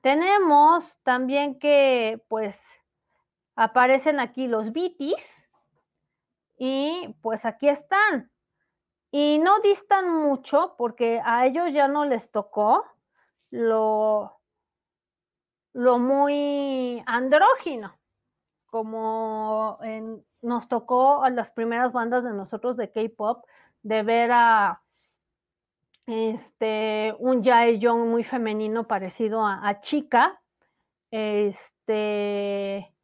Tenemos también que, pues, aparecen aquí los bitis y pues aquí están. Y no distan mucho porque a ellos ya no les tocó lo, lo muy andrógino, como nos tocó a las primeras bandas de nosotros de K-pop, de ver a este, un Jaeyoung muy femenino parecido a, a Chica, este,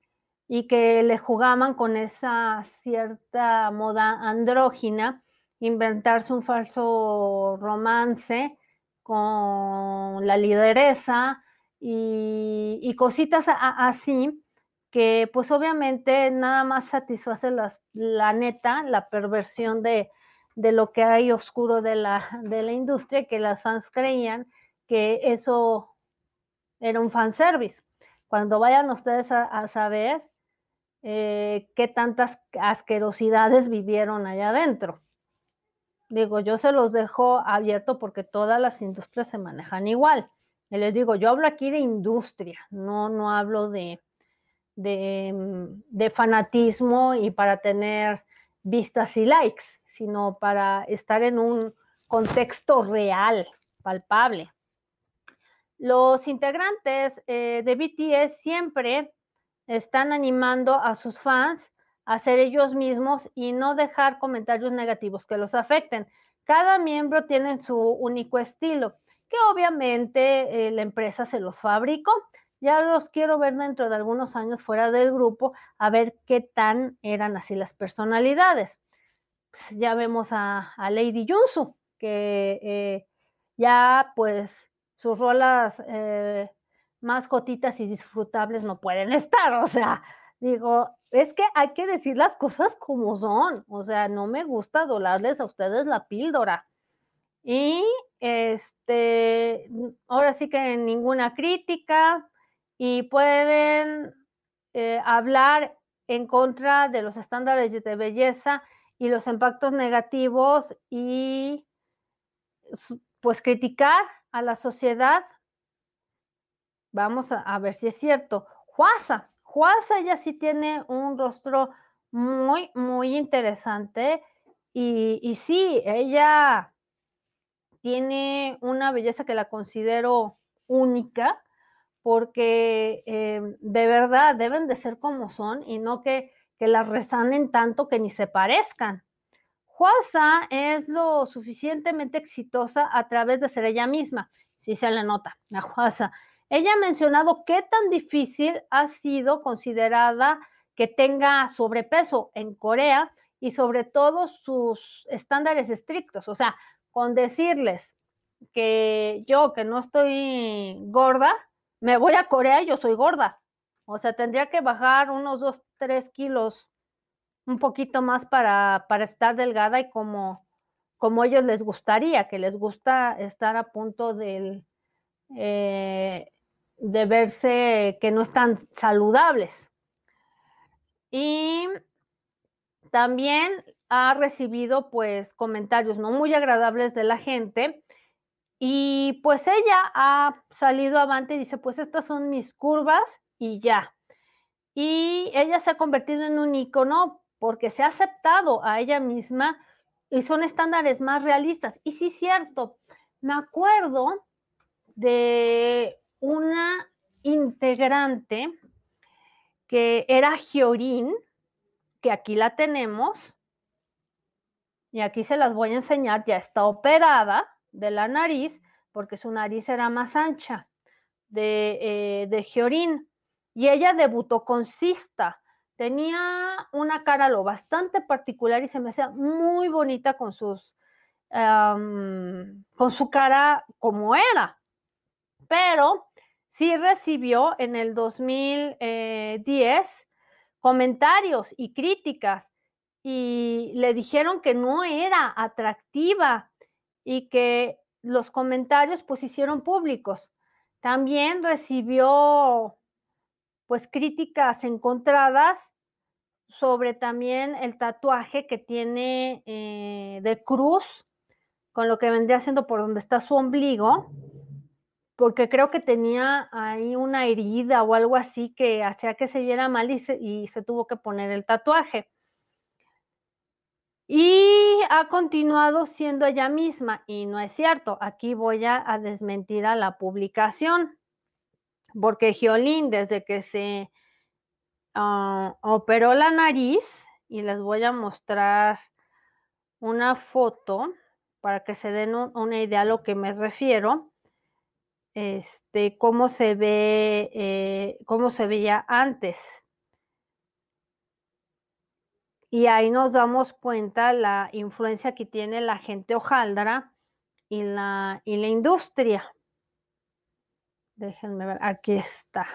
y que le jugaban con esa cierta moda andrógina, inventarse un falso romance con la lideresa y, cositas así que pues obviamente nada más satisface la neta, la perversión de, de, lo que hay oscuro de la, de la industria, que las fans creían que eso era un fanservice. Cuando vayan ustedes a saber, eh, qué tantas asquerosidades vivieron allá adentro. Digo, yo se los dejo abierto porque todas las industrias se manejan igual. Y les digo, yo hablo aquí de industria, no, no hablo de, de, mm, fanatismo y para tener vistas y likes, sino para estar en un contexto real, palpable. Los integrantes eh, de BTS siempre están animando a sus fans a ser ellos mismos y no dejar comentarios negativos que los afecten. Cada miembro tiene su único estilo, que obviamente eh, la empresa se los fabricó. Ya los quiero ver dentro de algunos años fuera del grupo a ver qué tan eran así las personalidades. Pues, ya vemos a, Lady Junsu, que eh, ya pues sus rolas eh, más y disfrutables no pueden estar. O sea, digo, es que hay que decir las cosas como son. O sea, no me gusta dolarles a ustedes la píldora. Y este, ahora sí que ninguna crítica y pueden eh, hablar en contra de los estándares de belleza y los impactos negativos y pues criticar a la sociedad Vamos a, ver si es cierto. Juasa, Juasa ella sí tiene un rostro muy, muy interesante y, y sí, ella tiene una belleza que la considero única porque em, de verdad deben de ser como son y no que, que las resanen tanto que ni se parezcan. Juasa es lo suficientemente exitosa a través de ser ella misma, si se le nota, la Juasa. Ella ha mencionado qué tan difícil ha sido considerada que tenga sobrepeso en Corea y sobre todo sus estándares estrictos. O sea, con decirles que yo que no estoy gorda, me voy a Corea y yo soy gorda. O sea, tendría que bajar unos 2, 3 kilos, un poquito más para, para estar delgada y como, como ellos les gustaría, que les gusta estar a punto del, eh, de verse que no están saludables. Y también ha recibido pues comentarios no muy agradables de la gente y pues ella ha salido avante y dice pues estas son mis curvas y ya. Y ella se ha convertido en un icono porque se ha aceptado a ella misma y son estándares más realistas. Y sí, cierto, me acuerdo de una integrante que era Giorín, que aquí la tenemos, y aquí se las voy a enseñar, ya está operada de la nariz, porque su nariz era más ancha, de, eh, de Giorín, y ella debutó con Cista. Tenía una cara lo bastante particular y se me hacía muy bonita con sus, con su cara como era. Pero sí recibió en el 2010 comentarios y críticas y le dijeron que no era atractiva y que los comentarios pues hicieron públicos. También recibió pues críticas encontradas sobre también el tatuaje que tiene eh, de cruz con lo que vendría siendo por donde está su ombligo, porque creo que tenía ahí una herida o algo así que hacía que se viera mal y se tuvo que poner el tatuaje. Y ha continuado siendo ella misma, y no es cierto. Aquí voy a, desmentir a la publicación, porque Giolín, desde que se ah, operó la nariz, y les voy a mostrar una foto para que se den una idea a lo que me refiero, este, cómo se ve, eh, cómo se veía antes. Y ahí nos damos cuenta la influencia que tiene la gente hojaldra y la, y la industria. Déjenme ver, aquí está.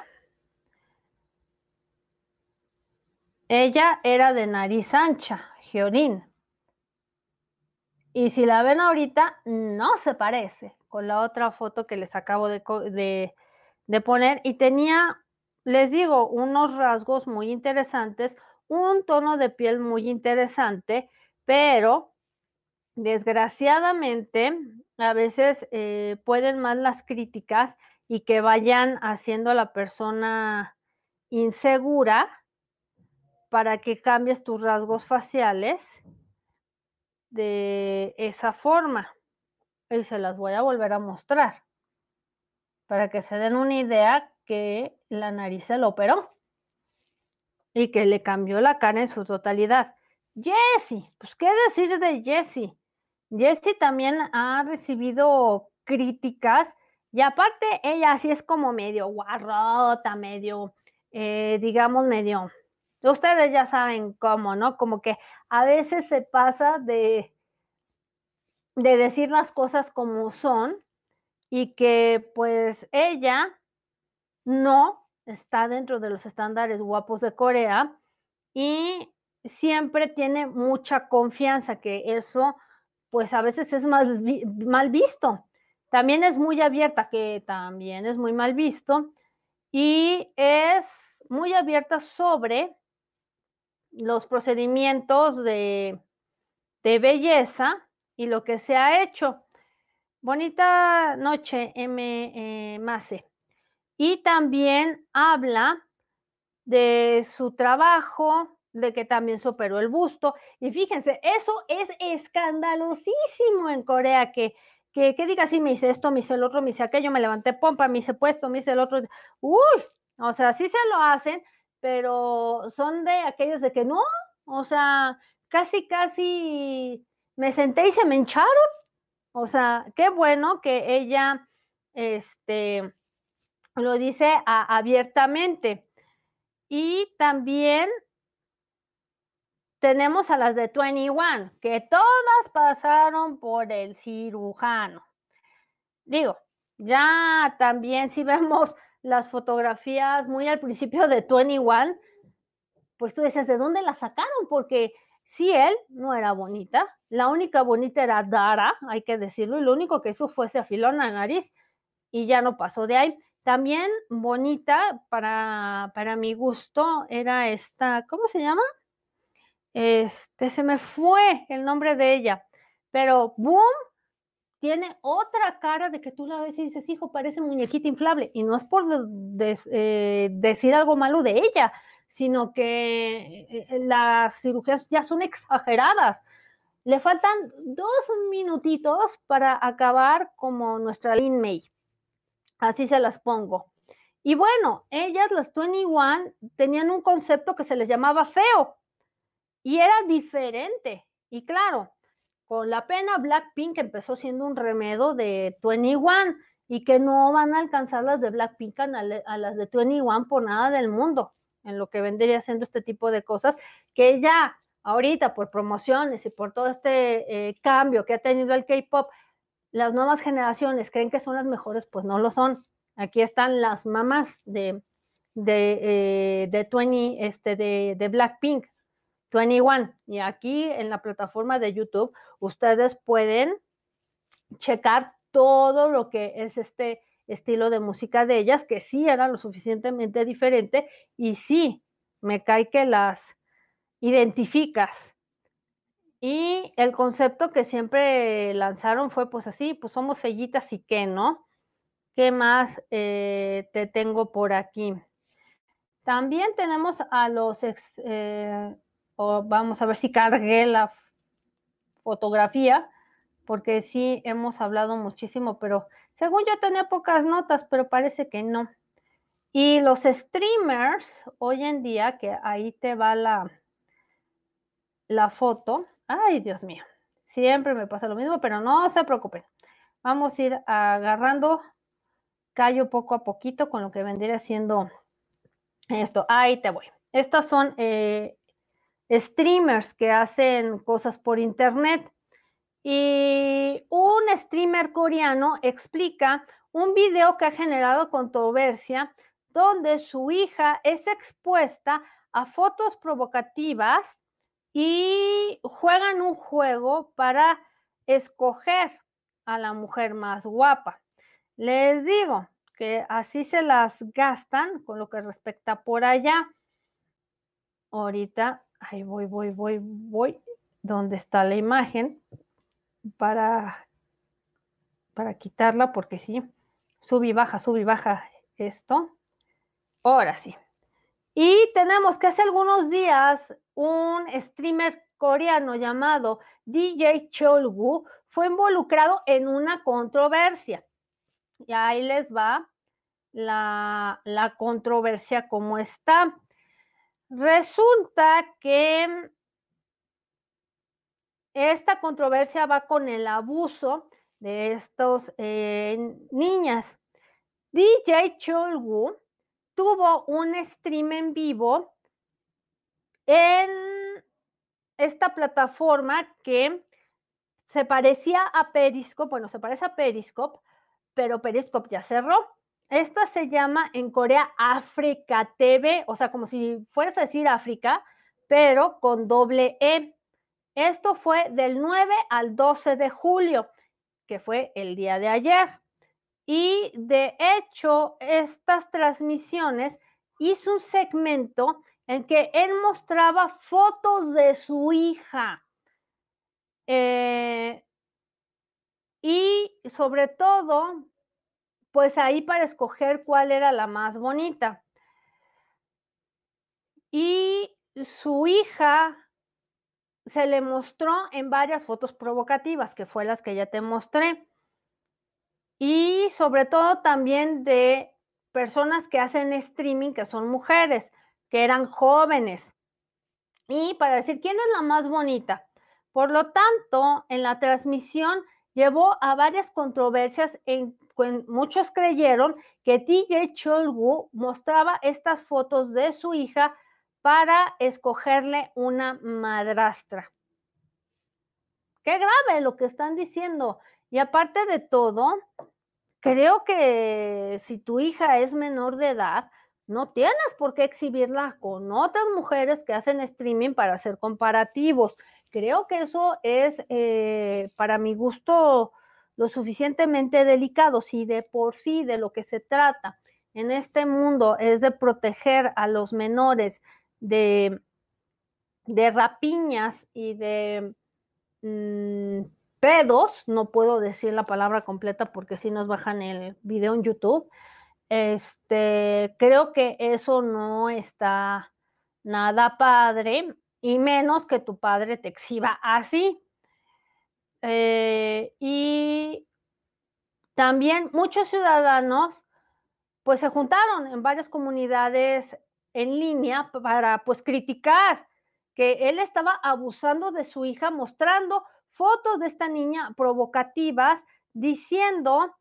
Ella era de nariz ancha, Georín. Y si la ven ahorita, no se parece con la otra foto que les acabo de, de, poner. Y tenía, les digo, unos rasgos muy interesantes un tono de piel muy interesante, pero desgraciadamente a veces eh, pueden más las críticas y que vayan haciendo a la persona insegura para que cambies tus rasgos faciales de esa forma. Y se las voy a volver a mostrar para que se den una idea que la nariz se lo operó y que le cambió la cara en su totalidad. Jessie, pues qué decir de Jessie. Jessie también ha recibido críticas y aparte ella sí es como medio guarrota, medio, eh, digamos, medio, ustedes ya saben cómo, ¿no? Como que a veces se pasa de, de decir las cosas como son y que pues ella no está dentro de los estándares guapos de Corea y siempre tiene mucha confianza, que eso pues a veces es mal, mal visto. También es muy abierta, que también es muy mal visto, y es muy abierta sobre los procedimientos de, de belleza y lo que se ha hecho. Bonita noche, M. Eh, Mase. Y también habla de su trabajo, de que también se operó el busto. Y fíjense, eso es escandalosísimo en Corea, que, que, que diga, sí, me hice esto, me hice el otro, me hice aquello, me levanté pompa, me hice puesto, me hice el otro. Uy, o sea, sí se lo hacen, pero son de aquellos de que no, o sea, casi, casi me senté y se me hincharon. O sea, qué bueno que ella, este, lo dice abiertamente. Y también tenemos a las de 21, que todas pasaron por el cirujano. Digo, ya también si vemos las fotografías muy al principio de 21, pues tú dices, ¿de dónde la sacaron? Porque si él no era bonita, la única bonita era Dara, hay que decirlo, y lo único que hizo fue se afiló la nariz y ya no pasó de ahí. También bonita para, para mi gusto era esta, ¿cómo se llama? Este, se me fue el nombre de ella, pero Boom tiene otra cara de que tú la ves y dices, hijo, parece muñequita inflable. Y no es por eh, decir algo malo de ella, sino que eh, las cirugías ya son exageradas. Le faltan dos minutitos para acabar como nuestra Lin May. Así se las pongo. Y bueno, ellas, las 21, tenían un concepto que se les llamaba feo y era diferente. Y claro, la pena Blackpink empezó siendo un remedo de 21 y que no van a alcanzar las de Blackpink a, las de 21 por nada del mundo, en lo que vendría siendo este tipo de cosas, que ya ahorita por promociones y por todo este eh, cambio que ha tenido el K-Pop, las nuevas generaciones creen que son las mejores, pues no lo son. Aquí están las mamás de, de, eh, de, 20, este, de, de Blackpink, 21. Y aquí en la plataforma de YouTube, ustedes pueden checar todo lo que es este estilo de música de ellas, que sí era lo suficientemente diferente y sí me cae que las identificas. Y el concepto que siempre lanzaron fue pues así, pues somos fellitas y qué, ¿no? ¿Qué más eh, te tengo por aquí? También tenemos a los ex, eh, vamos a ver si cargué la fotografía, porque sí hemos hablado muchísimo, pero según yo tenía pocas notas, pero parece que no. Y los streamers, hoy en día, que ahí te va la, la foto, ay Dios mío, siempre me pasa lo mismo, pero no se preocupen. Vamos a ir agarrando callo poco a poquito con lo que vendría siendo esto. Ahí te voy. Estas son eh, streamers que hacen cosas por internet. Y un streamer coreano explica un video que ha generado controversia donde su hija es expuesta a fotos provocativas y juegan un juego para escoger a la mujer más guapa. Les digo que así se las gastan con lo que respecta por allá. Ahorita, ahí voy, voy, voy, voy, donde está la imagen para, para quitarla, porque sí, sube y baja, sube y baja esto. Ahora sí. Y tenemos que hace algunos días un streamer coreano llamado DJ Cholgu fue involucrado en una controversia. Y ahí les va la, la controversia como está. Resulta que esta controversia va con el abuso de estos eh, niñas. DJ Cholgu tuvo un stream en vivo en esta plataforma que se parecía a Periscope, bueno, se parece a Periscope, pero Periscope ya cerró. Esta se llama en Corea África TV, o sea, como si fueras a decir África, pero con doble E. Esto fue del 9 al 12 de julio, que fue el día de ayer. Y de hecho, estas transmisiones hizo un segmento en que él mostraba fotos de su hija. Eh, y sobre todo, pues ahí para escoger cuál era la más bonita. Y su hija se le mostró en varias fotos provocativas, que fue las que ya te mostré. Y sobre todo también de personas que hacen streaming, que son mujeres, que eran jóvenes. Y para decir quién es la más bonita. Por lo tanto, en la transmisión llevó a varias controversias en muchos creyeron que DJ Cholgu mostraba estas fotos de su hija para escogerle una madrastra. Qué grave lo que están diciendo. Y aparte de todo, creo que si tu hija es menor de edad, no tienes por qué exhibirla con otras mujeres que hacen streaming para hacer comparativos. Creo que eso es, eh, para mi gusto, lo suficientemente delicado. Si de por sí de lo que se trata en este mundo es de proteger a los menores de, de rapiñas y de mm, pedos, no puedo decir la palabra completa porque si nos bajan el video en YouTube, este, creo que eso no está nada padre y menos que tu padre te exhiba así. Eh, y también muchos ciudadanos pues se juntaron en varias comunidades en línea para pues criticar que él estaba abusando de su hija mostrando fotos de esta niña provocativas diciendo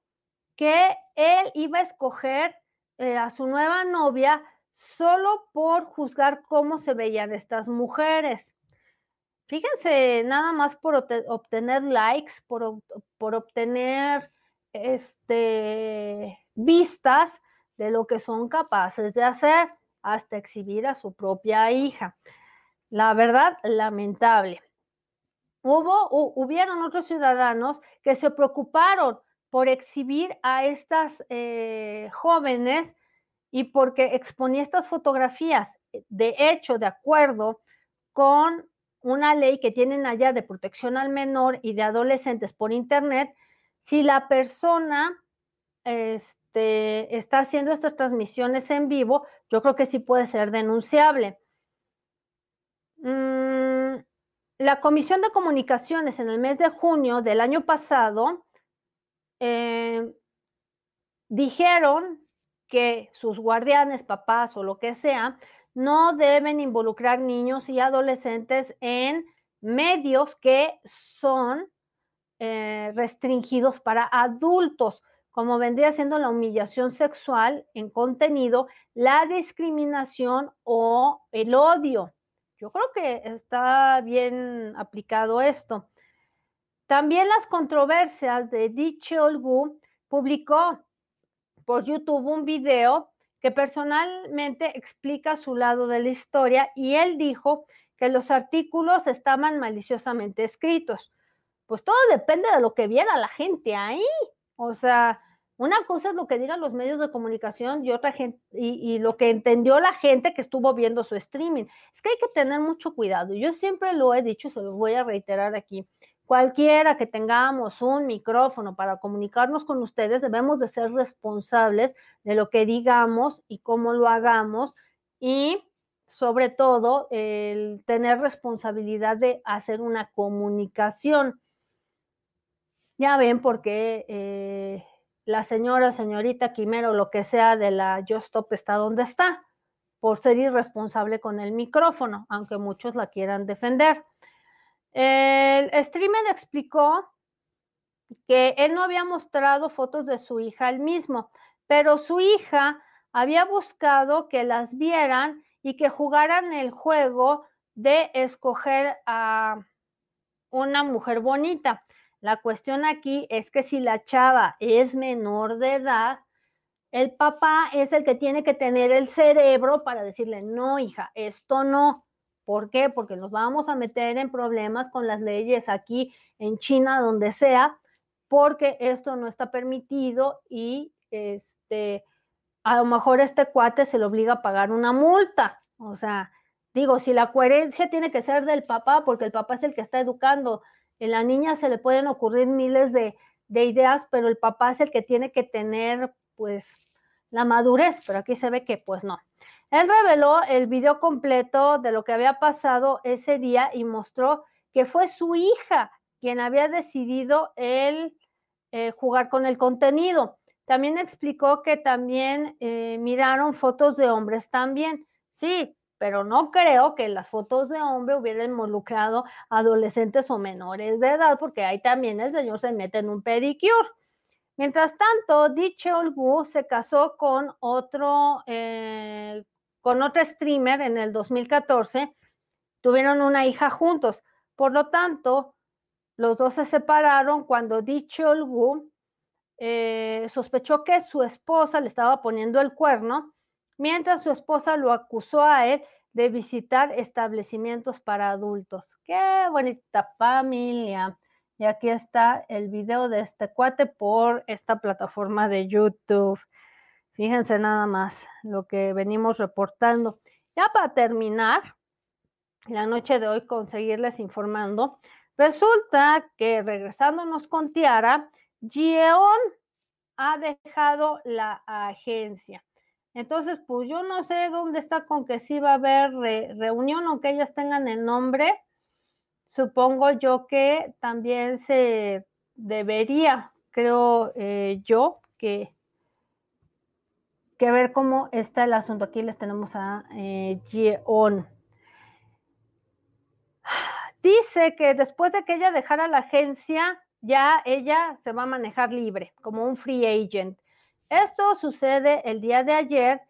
que él iba a escoger eh, a su nueva novia solo por juzgar cómo se veían estas mujeres. Fíjense, nada más por obtener likes, por, por obtener este, vistas de lo que son capaces de hacer, hasta exhibir a su propia hija. La verdad, lamentable. Hubo, hubieron otros ciudadanos que se preocuparon por exhibir a estas eh, jóvenes y porque exponía estas fotografías, de hecho, de acuerdo con una ley que tienen allá de protección al menor y de adolescentes por Internet, si la persona este, está haciendo estas transmisiones en vivo, yo creo que sí puede ser denunciable. Mm, la Comisión de Comunicaciones en el mes de junio del año pasado eh, dijeron que sus guardianes, papás o lo que sea, no deben involucrar niños y adolescentes en medios que son eh, restringidos para adultos, como vendría siendo la humillación sexual en contenido, la discriminación o el odio. Yo creo que está bien aplicado esto. También las controversias de Di Olgu publicó por YouTube un video que personalmente explica su lado de la historia y él dijo que los artículos estaban maliciosamente escritos. Pues todo depende de lo que viera la gente ahí. O sea, una cosa es lo que digan los medios de comunicación y otra gente, y, lo que entendió la gente que estuvo viendo su streaming. Es que hay que tener mucho cuidado. Yo siempre lo he dicho, se lo voy a reiterar aquí. Cualquiera que tengamos un micrófono para comunicarnos con ustedes, debemos de ser responsables de lo que digamos y cómo lo hagamos y sobre todo el tener responsabilidad de hacer una comunicación. Ya ven por qué eh, la señora, señorita Quimero, lo que sea de la Yo Stop está donde está, por ser irresponsable con el micrófono, aunque muchos la quieran defender. El streamer explicó que él no había mostrado fotos de su hija él mismo, pero su hija había buscado que las vieran y que jugaran el juego de escoger a una mujer bonita. La cuestión aquí es que si la chava es menor de edad, el papá es el que tiene que tener el cerebro para decirle, no, hija, esto no. ¿Por qué? Porque nos vamos a meter en problemas con las leyes aquí en China, donde sea, porque esto no está permitido y este, a lo mejor este cuate se le obliga a pagar una multa. O sea, digo, si la coherencia tiene que ser del papá, porque el papá es el que está educando, en la niña se le pueden ocurrir miles de, de ideas, pero el papá es el que tiene que tener, pues, la madurez, pero aquí se ve que, pues, no. Él reveló el video completo de lo que había pasado ese día y mostró que fue su hija quien había decidido él eh, jugar con el contenido. También explicó que también eh, miraron fotos de hombres también. Sí, pero no creo que las fotos de hombre hubieran involucrado adolescentes o menores de edad, porque ahí también el señor se mete en un pedicure. Mientras tanto, Olgu se casó con otro eh, con otro streamer en el 2014, tuvieron una hija juntos. Por lo tanto, los dos se separaron cuando dicho Wu eh, sospechó que su esposa le estaba poniendo el cuerno, mientras su esposa lo acusó a él de visitar establecimientos para adultos. Qué bonita familia. Y aquí está el video de este cuate por esta plataforma de YouTube. Fíjense nada más lo que venimos reportando. Ya para terminar, la noche de hoy conseguirles informando, resulta que regresándonos con Tiara, Gion ha dejado la agencia. Entonces, pues yo no sé dónde está con que sí va a haber reunión, aunque ellas tengan el nombre. Supongo yo que también se debería, creo eh, yo, que que ver cómo está el asunto. Aquí les tenemos a eh, dice que después de que ella dejara la agencia, ya ella se va a manejar libre, como un free agent. Esto sucede el día de ayer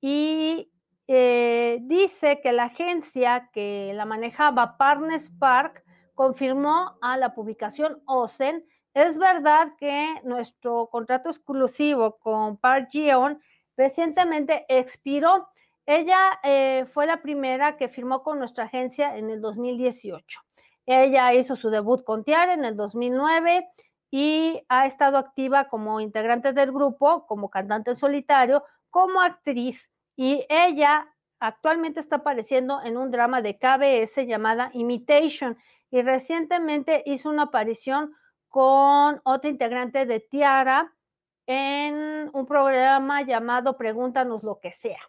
y eh, dice que la agencia que la manejaba, Partners Park, confirmó a la publicación OCEN, es verdad que nuestro contrato exclusivo con Park Geon recientemente expiró. Ella eh, fue la primera que firmó con nuestra agencia en el 2018. Ella hizo su debut con Tiara en el 2009 y ha estado activa como integrante del grupo, como cantante solitario, como actriz y ella actualmente está apareciendo en un drama de KBS llamada Imitation y recientemente hizo una aparición con otra integrante de Tiara en un programa llamado Pregúntanos lo que sea.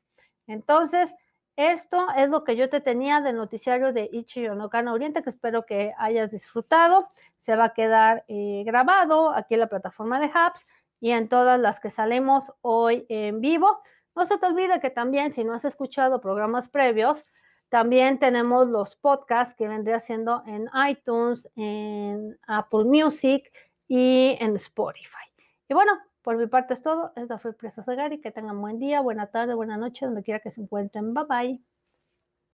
Entonces, esto es lo que yo te tenía del noticiario de Ichi Yonokana Oriente, que espero que hayas disfrutado. Se va a quedar eh, grabado aquí en la plataforma de Hubs y en todas las que salimos hoy en vivo. No se te olvide que también, si no has escuchado programas previos, también tenemos los podcasts que vendría siendo en iTunes, en Apple Music y en Spotify. Y bueno, por mi parte es todo. Esta fue Presa Sagari. Que tengan buen día, buena tarde, buena noche, donde quiera que se encuentren. Bye bye.